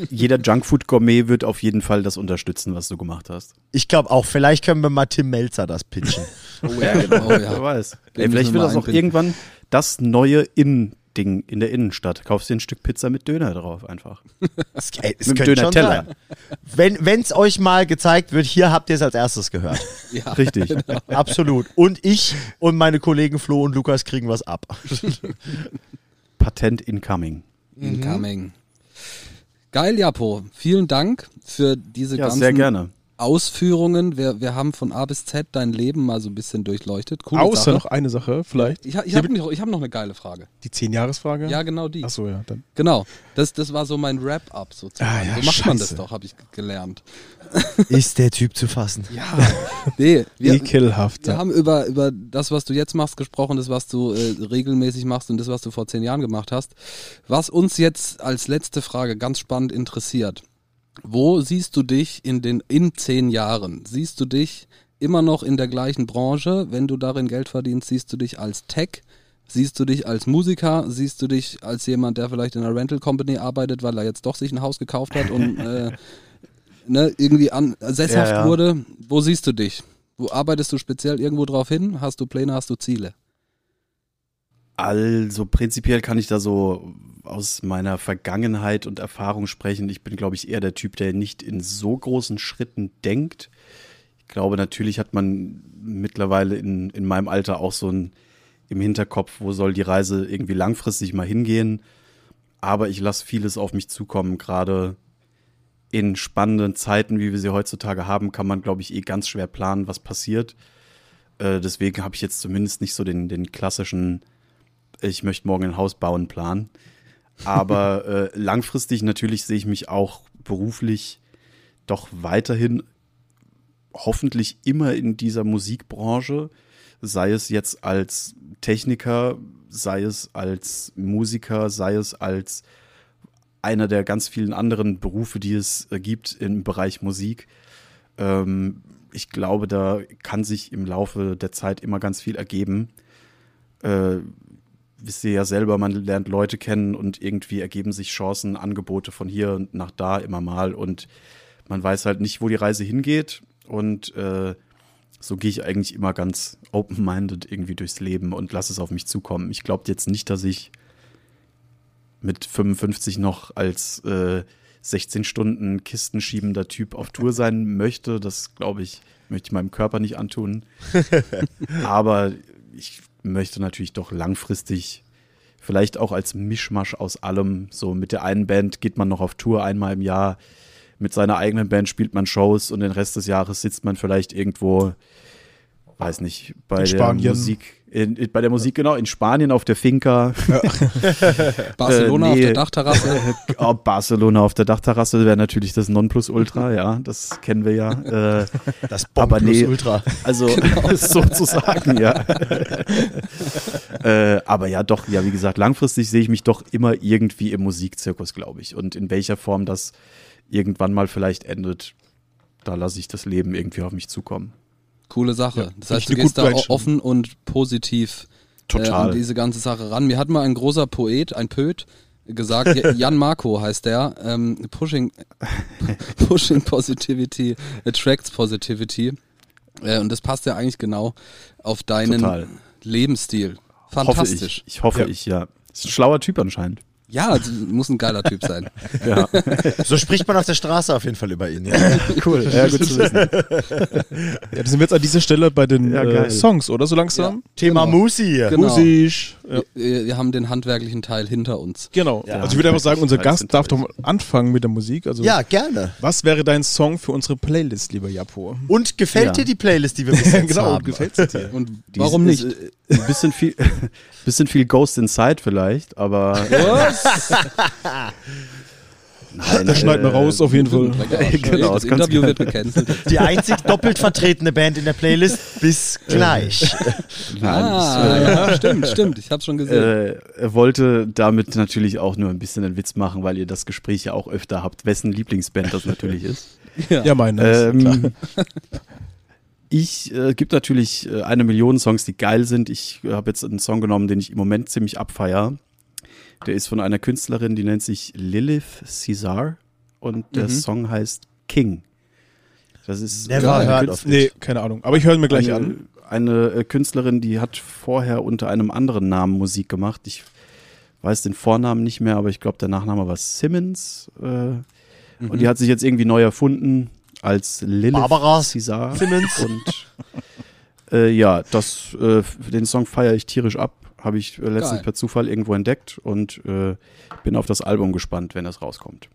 Jeder Junkfood-Gourmet wird auf jeden Fall das unterstützen, was du gemacht hast. Ich glaube auch, vielleicht können wir mal Tim Melzer das pitchen. [LAUGHS] Oh ja, genau. Oh, Wer ja. weiß. Ey, vielleicht wir wird das auch irgendwann das neue Innen-Ding in der Innenstadt. Kaufst dir ein Stück Pizza mit Döner drauf einfach. [LAUGHS] Es, ey, es Mit Döner-Teller. Wenn es euch mal gezeigt wird, hier habt ihr es als erstes gehört. [LAUGHS] ja. Richtig. [LAUGHS] Absolut. Und ich und meine Kollegen Flo und Lukas kriegen was ab. Patent incoming. Incoming. Geil, Japo. Vielen Dank für diese Ja, ganzen sehr gerne. Ausführungen. Wir, wir haben von A bis Z dein Leben mal so ein bisschen durchleuchtet. Coole Außer Sache. noch eine Sache, vielleicht. Ich, ich habe noch, ich hab noch eine geile Frage. Die 10-Jahres-Frage? Ja, genau die. Achso, ja, dann. Genau. Das, das war so mein Wrap-up sozusagen. Ah, ja, so macht man das scheiße. doch, habe ich gelernt. [LAUGHS] Ist der Typ zu fassen? Ja. [LAUGHS] Nee, wir, Ekelhaft. wir ja. haben über, über das, was du jetzt machst, gesprochen, das, was du äh, regelmäßig machst und das, was du vor zehn Jahren gemacht hast. Was uns jetzt als letzte Frage ganz spannend interessiert. Wo siehst du dich in den in zehn Jahren? Siehst du dich immer noch in der gleichen Branche. Wenn du darin Geld verdienst, siehst du dich als Tech. Siehst du dich als Musiker? Siehst du dich als jemand, der vielleicht in einer Rental Company arbeitet, weil er jetzt doch sich ein Haus gekauft hat und [LAUGHS] äh, ne, irgendwie an, sesshaft Ja, ja. wurde? Wo siehst du dich? Wo arbeitest du speziell irgendwo drauf hin? Hast du Pläne, hast du Ziele? Also prinzipiell kann ich da so aus meiner Vergangenheit und Erfahrung sprechen. Ich bin, glaube ich, eher der Typ, der nicht in so großen Schritten denkt. Ich glaube, natürlich hat man mittlerweile in, in meinem Alter auch so ein im Hinterkopf, wo soll die Reise irgendwie langfristig mal hingehen. Aber ich lasse vieles auf mich zukommen. Gerade in spannenden Zeiten, wie wir sie heutzutage haben, kann man, glaube ich, eh ganz schwer planen, was passiert. Äh, deswegen habe ich jetzt zumindest nicht so den, den klassischen ich möchte morgen ein Haus bauen, Plan. Aber äh, langfristig natürlich sehe ich mich auch beruflich doch weiterhin hoffentlich immer in dieser Musikbranche, sei es jetzt als Techniker, sei es als Musiker, sei es als einer der ganz vielen anderen Berufe, die es äh, gibt im Bereich Musik. Ähm, ich glaube, da kann sich im Laufe der Zeit immer ganz viel ergeben. Äh, wisst ihr ja selber, man lernt Leute kennen und irgendwie ergeben sich Chancen, Angebote von hier und nach da immer mal und man weiß halt nicht, wo die Reise hingeht und äh, so gehe ich eigentlich immer ganz open-minded irgendwie durchs Leben und lasse es auf mich zukommen. Ich glaube jetzt nicht, dass ich mit 55 noch als äh, 16 Stunden kistenschiebender Typ auf Tour [LAUGHS] sein möchte. Das glaube ich, möchte ich meinem Körper nicht antun. [LAUGHS] Aber ich möchte natürlich doch langfristig, vielleicht auch als Mischmasch aus allem, so mit der einen Band geht man noch auf Tour einmal im Jahr, mit seiner eigenen Band spielt man Shows und den Rest des Jahres sitzt man vielleicht irgendwo, weiß nicht, bei der. Musik, in, in, bei der Musik genau, in Spanien auf der Finca, [LAUGHS] Barcelona auf nee. der Dachterrasse. [LAUGHS] oh, Barcelona auf der Dachterrasse wäre natürlich das Nonplusultra, ja, das kennen wir ja. Äh, Das plus nee. Ultra. Also [LAUGHS] sozusagen, ja. äh, aber ja, doch, ja, wie gesagt, langfristig sehe ich mich doch immer irgendwie im Musikzirkus, glaube ich. Und in welcher Form das irgendwann mal vielleicht endet, da lasse ich das Leben irgendwie auf mich zukommen. Coole Sache. Ja, das heißt, du gehst da offen und positiv äh, Total. an diese ganze Sache ran. Mir hat mal ein großer Poet, ein Poet, gesagt, [LAUGHS] Jan Marco heißt der, ähm, pushing, [LAUGHS] pushing Positivity attracts Positivity. Äh, und das passt ja eigentlich genau auf deinen Total. Lebensstil. Hoffe Fantastisch. ich. Ich hoffe Ja. ich, ja. Ist ein schlauer Typ anscheinend. Ja, muss ein geiler Typ sein. [LAUGHS] Ja, So spricht man auf der Straße auf jeden Fall über ihn. Ja. [LAUGHS] cool. Ja, gut zu wissen. Ja, da sind wir jetzt an dieser Stelle bei den Ja, äh. Songs, oder? So langsam? Thema Genau. Musi. Genau. Musik. Ja. Wir, wir haben den handwerklichen Teil hinter uns. Genau. Ja. Also ich würde einfach sagen, unser Gast darf doch mal anfangen mit der Musik. Also Ja, gerne. was wäre dein Song für unsere Playlist, lieber Japo? Und gefällt Ja. dir die Playlist, die wir bis [LAUGHS] jetzt genau, haben? gefällt es dir? Und warum nicht? Ist, äh, ein bisschen viel, bisschen viel Ghost Inside vielleicht, aber Nein, Das schneiden wir äh, raus auf jeden Fall. [LAUGHS] Genau, das das kannst Interview wird gecancelt. Die einzig doppelt vertretene Band in der Playlist. Bis gleich. [LAUGHS] Nein, Ah, ja, stimmt, stimmt. Ich hab's schon gesehen. äh, er wollte damit natürlich auch nur ein bisschen einen Witz machen, weil ihr das Gespräch ja auch öfter habt, wessen Lieblingsband das natürlich ist. Ja, meine. ist klar. Ähm, [LAUGHS] ich äh, gibt natürlich äh, eine Million Songs, die geil sind. Ich äh, habe jetzt einen Song genommen, den ich im Moment ziemlich abfeier. Der ist von einer Künstlerin, die nennt sich Lilith Caesar und der Mhm. Song heißt King. Das ist Never heard Künst- of it. Nee, keine Ahnung. Aber ich höre ihn mir gleich eine, an. Eine äh, Künstlerin, die hat vorher unter einem anderen Namen Musik gemacht. Ich weiß den Vornamen nicht mehr, aber ich glaube, der Nachname war Simmons. Äh, Mhm. Und die hat sich jetzt irgendwie neu erfunden als Lilith Barbara Caesar. Simmons. Und äh, ja, das, äh, den Song feiere ich tierisch ab. Habe ich äh, letztens Geil. per Zufall irgendwo entdeckt und äh, bin auf das Album gespannt, wenn das rauskommt.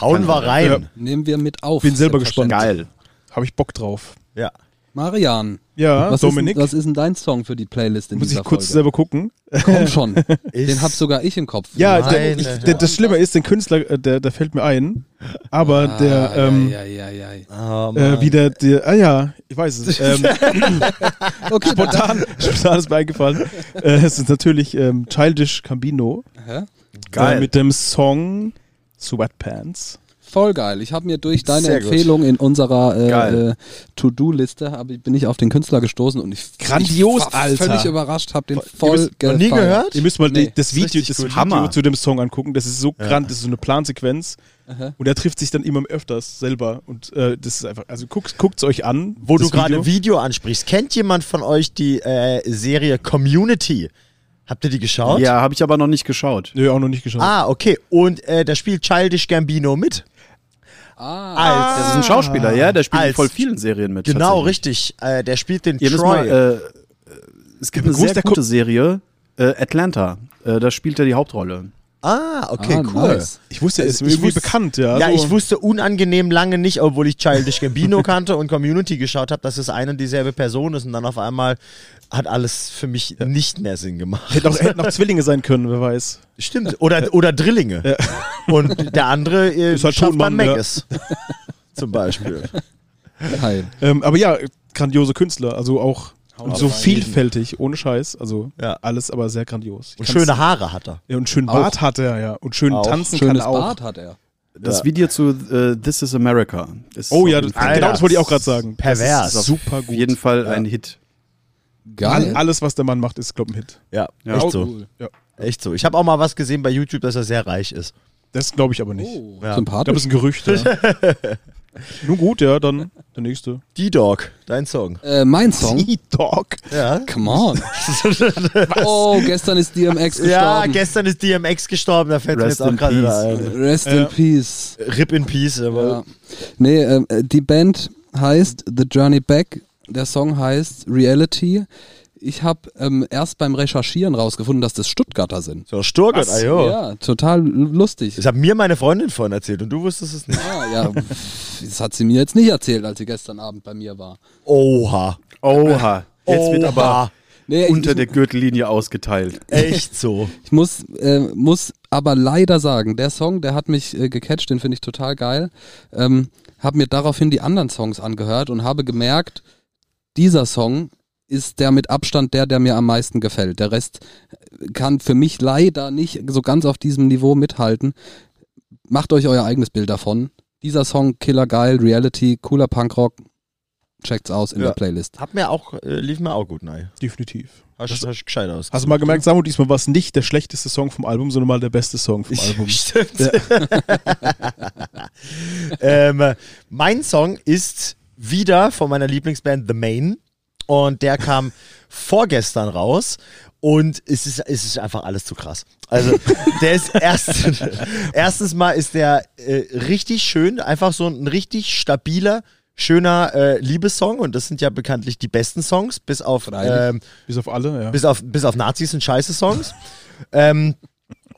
Hauen wir rein. Ja. Nehmen wir mit auf. Bin selber gespannt. Geil. Habe ich Bock drauf. Ja. Marian, Ja, was, Dominik, Ist, denn- was ist denn dein Song für die Playlist in muss dieser ich kurz Folge? selber gucken. Komm [LAUGHS] schon. den hab sogar ich im Kopf. Ja, der, ich, der, das Schlimme ist, den Künstler, äh, der, der fällt mir ein. Aber Ah, der, ähm, ja, ja, ja, ja. Oh, äh, Mann. wie der, der, ah ja, ich weiß es. Ähm, Okay, [LAUGHS] [LAUGHS] spontan, spontan ist mir eingefallen. Äh, es ist natürlich ähm, Childish Cambino Hä? äh, mit dem Song Sweatpants. Voll geil. Ich habe mir durch deine Sehr gut. Empfehlung in unserer äh, äh, To-Do-Liste bin ich auf den Künstler gestoßen und ich, Grandios, ich war Alter. völlig überrascht, habe den voll Noch gefeiert. nie gehört? Ihr müsst mal Nee, das Video, das gut. Video Hammer. zu dem Song angucken. Das ist so grand, das ist so eine Plansequenz. Und er trifft sich dann immer öfters selber. Und äh, das ist einfach, also guckt es euch an. Wo du gerade Video. Video ansprichst, kennt jemand von euch die äh, Serie Community? Habt ihr die geschaut? Ja, habe ich aber noch nicht geschaut. Nö, auch noch nicht geschaut. Ah, okay. Und äh, da spielt Childish Gambino mit. Ah, Als, Das ist ein Schauspieler, ja, der spielt in Als- voll vielen Serien mit. genau, tatsächlich. richtig. Äh, der spielt den Ihr Troy. mal, äh, es gibt eine sehr der gute Serie, äh, Atlanta. Äh, da spielt er die Hauptrolle. Ah, okay, Ah, cool. nice. ich wusste, er ist Also ich irgendwie wusste- bekannt, ja. Ja, so. ich wusste unangenehm lange nicht, obwohl ich Childish Gambino [LAUGHS] kannte und Community geschaut habe, dass es eine und dieselbe Person ist und dann auf einmal hat alles für mich nicht mehr Sinn gemacht. Hätten auch, hätten auch [LAUGHS] Zwillinge sein können, wer weiß. Stimmt. Oder, oder Drillinge. Und der andere [LAUGHS] äh, Ist halt schafft schon bei ein Mann, ja. Zum Beispiel. geil. Ähm, aber ja, grandiose Künstler, also auch Haut so vielfältig, ohne Scheiß. Also Ja. alles aber sehr grandios. Ich Und schöne Haare hat er. Ja, und schönen Auch. Bart hat er, ja. Und schön Auch. tanzen kann Schönes er auch. Bart hat er. Das Ja. Video zu äh, This is America. Ist Oh ja, auf das, genau das wollte ich auch gerade sagen. pervers. Das ist super auf gut. jeden Fall Ja. ein Hit. Geil. All, alles, was der Mann macht, ist, glaube ich, ein Hit. Ja, Ja. echt so. Cool. Ja. Echt so. Ich habe auch mal was gesehen bei YouTube, dass er sehr reich ist. Das glaube ich aber nicht. Oh, Ja. Ich sympathisch. glaube, das ist ein Gerücht. Ja. [LAUGHS] [LAUGHS] Nun gut, ja, dann der nächste. D-Dog, dein Song. Äh, mein Song. E-Dog. Ja. Come on. [LAUGHS] oh, gestern ist DMX gestorben. Ja, gestern ist DMX gestorben, da fällt mir Rest jetzt auch gerade ein. Rest Ja. in Peace. Rip in Peace, aber Ja. Nee, ähm, äh, die Band heißt The Journey Back. Der Song heißt Reality. Ich habe ähm, erst beim Recherchieren rausgefunden, dass das Stuttgarter sind. so Was? ah, jo. Ja, total lustig. Das hat mir meine Freundin vorhin erzählt und du wusstest es nicht. Ah, ja, das hat sie mir jetzt nicht erzählt, als sie gestern Abend bei mir war. Oha. Oha. Jetzt wird aber. Nee, unter ich, der Gürtellinie ausgeteilt. Echt so. ich muss, äh, muss aber leider sagen, der Song, der hat mich äh, gecatcht, den finde ich total geil. Ähm, habe mir daraufhin die anderen Songs angehört und habe gemerkt, dieser Song ist der mit Abstand der, der mir am meisten gefällt. Der Rest kann für mich leider nicht so ganz auf diesem Niveau mithalten. Macht euch euer eigenes Bild davon. Dieser Song, Killer geil, Reality, cooler Punkrock. Checkt's aus in Ja. der Playlist. Hat mir auch, äh, lief mir auch gut, nein. Definitiv. Hast du hast gescheit aus. Hast du mal gemerkt, Samu, diesmal war es nicht der schlechteste Song vom Album, sondern mal der beste Song vom Album. [LAUGHS] Stimmt. [LAUGHS] ähm, mein Song ist wieder von meiner Lieblingsband The Main und der kam vorgestern raus und es ist, es ist einfach alles zu krass. Also der ist [LAUGHS] erst, erstens mal ist der äh, richtig schön, einfach so ein richtig stabiler, schöner äh, Liebessong und das sind ja bekanntlich die besten Songs, bis auf ähm, Bis auf alle, ja. bis auf, bis auf Nazis sind scheiße Songs. ähm,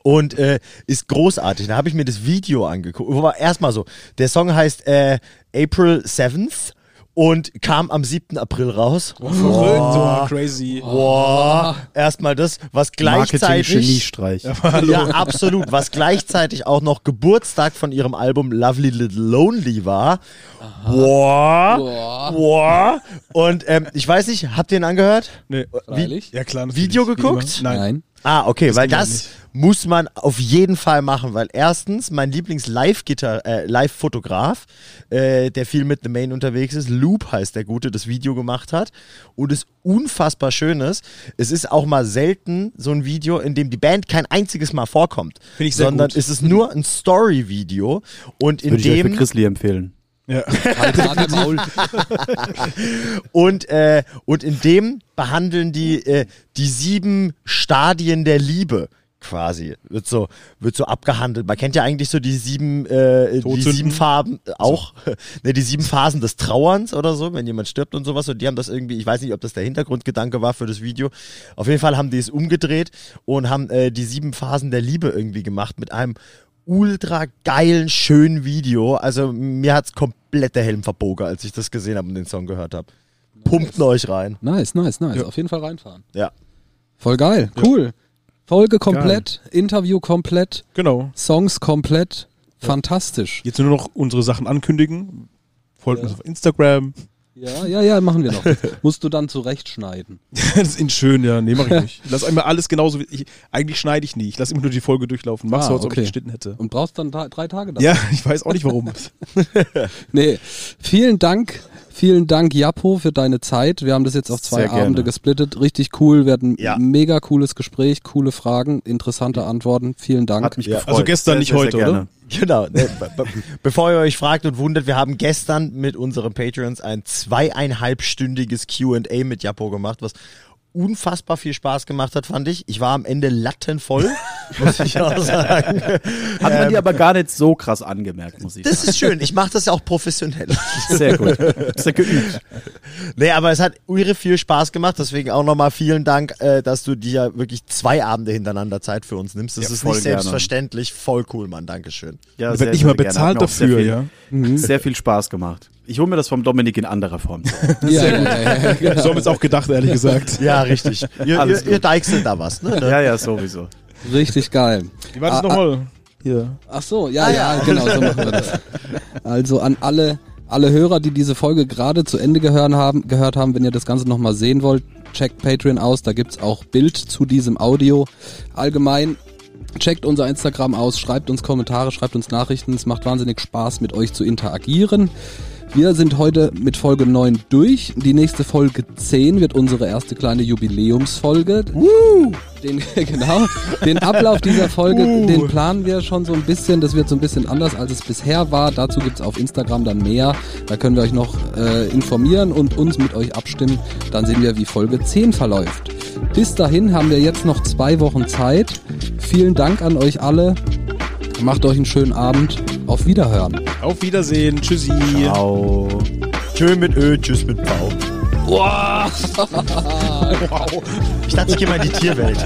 und äh, ist großartig. Da habe ich mir das Video angeguckt. Wobei erstmal so, der Song heißt äh, April 7th und kam am 7. April raus. Verrückt, so crazy. Boah, erstmal das, was gleichzeitig. Marketing-Geniestreich. Ja, absolut. Was gleichzeitig auch noch Geburtstag von ihrem Album Lovely Little Lonely war. Boah. Boah. Und ähm, ich weiß nicht, habt ihr ihn angehört? Nee. Freilich? Ja, klar. Video Wie geguckt? Nein. Nein. Ah, okay, weil ging ja das muss man auf jeden Fall machen, weil erstens mein Lieblings-Live-Gitter, äh, Live-Fotograf, äh, der viel mit The Main unterwegs ist, Loop heißt der Gute, das Video gemacht hat und es unfassbar schön ist. Es ist auch mal selten so ein Video, in dem die Band kein einziges Mal vorkommt, Finde ich sehr sondern gut. es ist nur ein Story-Video und in Würde ich euch für dem Chrisley empfehlen. Ja. [LAUGHS] Halt gerade Maul. [LAUGHS] und, äh, und in dem behandeln die äh, die sieben Stadien der Liebe quasi. Wird so, wird so abgehandelt. Man kennt ja eigentlich so die sieben, äh, die sieben Farben, auch, [LAUGHS] ne, die sieben Phasen des Trauerns oder so, wenn jemand stirbt und sowas. Und die haben das irgendwie, ich weiß nicht, ob das der Hintergrundgedanke war für das Video. Auf jeden Fall haben die es umgedreht und haben äh, die sieben Phasen der Liebe irgendwie gemacht mit einem ultra geilen, schönen Video. Also mir hat's komplett der Helm verbogen, als ich das gesehen habe und den Song gehört habe. Pumpten euch rein. Nice, nice, nice. Ja. Auf jeden Fall reinfahren. Ja. Voll geil. Cool. Folge komplett, Interview komplett, Genau. Songs komplett. Fantastisch. Jetzt nur noch unsere Sachen ankündigen. Folgt uns auf Instagram. Ja, ja, ja, machen wir noch. [LAUGHS] Musst du dann zurechtschneiden. [LAUGHS] das ist in schön, ja. Nee, mach ich [LAUGHS] nicht. Ich lass einmal alles genauso wie ich. Eigentlich schneide ich nie. Ich lasse immer nur die Folge durchlaufen. Mach's Ah, so, als ob okay. ich geschnitten hätte. Und brauchst dann drei, drei Tage dafür. Ja, ich weiß auch nicht warum. Nee, vielen Dank. Vielen Dank, Japo, für deine Zeit. Wir haben das jetzt auf zwei Sehr gerne. Abende gesplittet. Richtig cool. Wir hatten Ja. ein mega cooles Gespräch, coole Fragen, interessante Antworten. Vielen Dank. Hat mich Ja. gefreut. Also gestern, Sehr, nicht sehr, heute, gerne. oder? Genau. Ne, be- be- bevor ihr euch fragt und wundert, wir haben gestern mit unseren Patreons ein zweieinhalbstündiges Q&A mit Japo gemacht, was unfassbar viel Spaß gemacht hat, fand ich. Ich war am Ende lattenvoll, [LAUGHS] muss ich auch sagen. Hat man dir aber gar nicht so krass angemerkt, muss ich Das sagen. ist schön. Ich mache das ja auch professionell. Sehr gut. Ist ja geübt. Nee, aber es hat irre viel Spaß gemacht. Deswegen auch nochmal vielen Dank, äh, dass du dir wirklich zwei Abende hintereinander Zeit für uns nimmst. Das Ja, ist nicht gerne. selbstverständlich. Voll cool, Mann. Dankeschön. Ja, sehr, wird nicht sehr mal bezahlt auch sehr dafür, viel, ja. Sehr viel Spaß gemacht. Ich hole mir das vom Dominik in anderer Form. [LAUGHS] Ja, ja, ja, ja, genau. So haben wir es auch gedacht, ehrlich gesagt. Ja, richtig. ihr, Alles ihr, ihr deichselt da was, ne? ja, ja, sowieso. Richtig geil. Wie war das Ah, nochmal? Hier. Ach so, ja, Ah, ja, ja. genau, so machen wir das. Also an alle, alle Hörer, die diese Folge gerade zu Ende gehört haben, gehört haben, wenn ihr das Ganze nochmal sehen wollt, checkt Patreon aus, da gibt's auch Bild zu diesem Audio. Allgemein, checkt unser Instagram aus, schreibt uns Kommentare, schreibt uns Nachrichten, es macht wahnsinnig Spaß, mit euch zu interagieren. Wir sind heute mit Folge 9 durch. Die nächste Folge 10 wird unsere erste kleine Jubiläumsfolge. Den, [LAUGHS] genau. Den Ablauf dieser Folge, den planen wir schon so ein bisschen. Das wird so ein bisschen anders, als es bisher war. Dazu gibt's auf Instagram dann mehr. Da können wir euch noch äh, informieren und uns mit euch abstimmen. Dann sehen wir, wie Folge 10 verläuft. Bis dahin haben wir jetzt noch zwei Wochen Zeit. Vielen Dank an euch alle. Macht euch einen schönen Abend. Auf Wiederhören. Auf Wiedersehen. Tschüssi. Ciao. Tschö mit Ö, tschüss mit V. [LAUGHS] Ich dachte, ich gehe mal in die Tierwelt.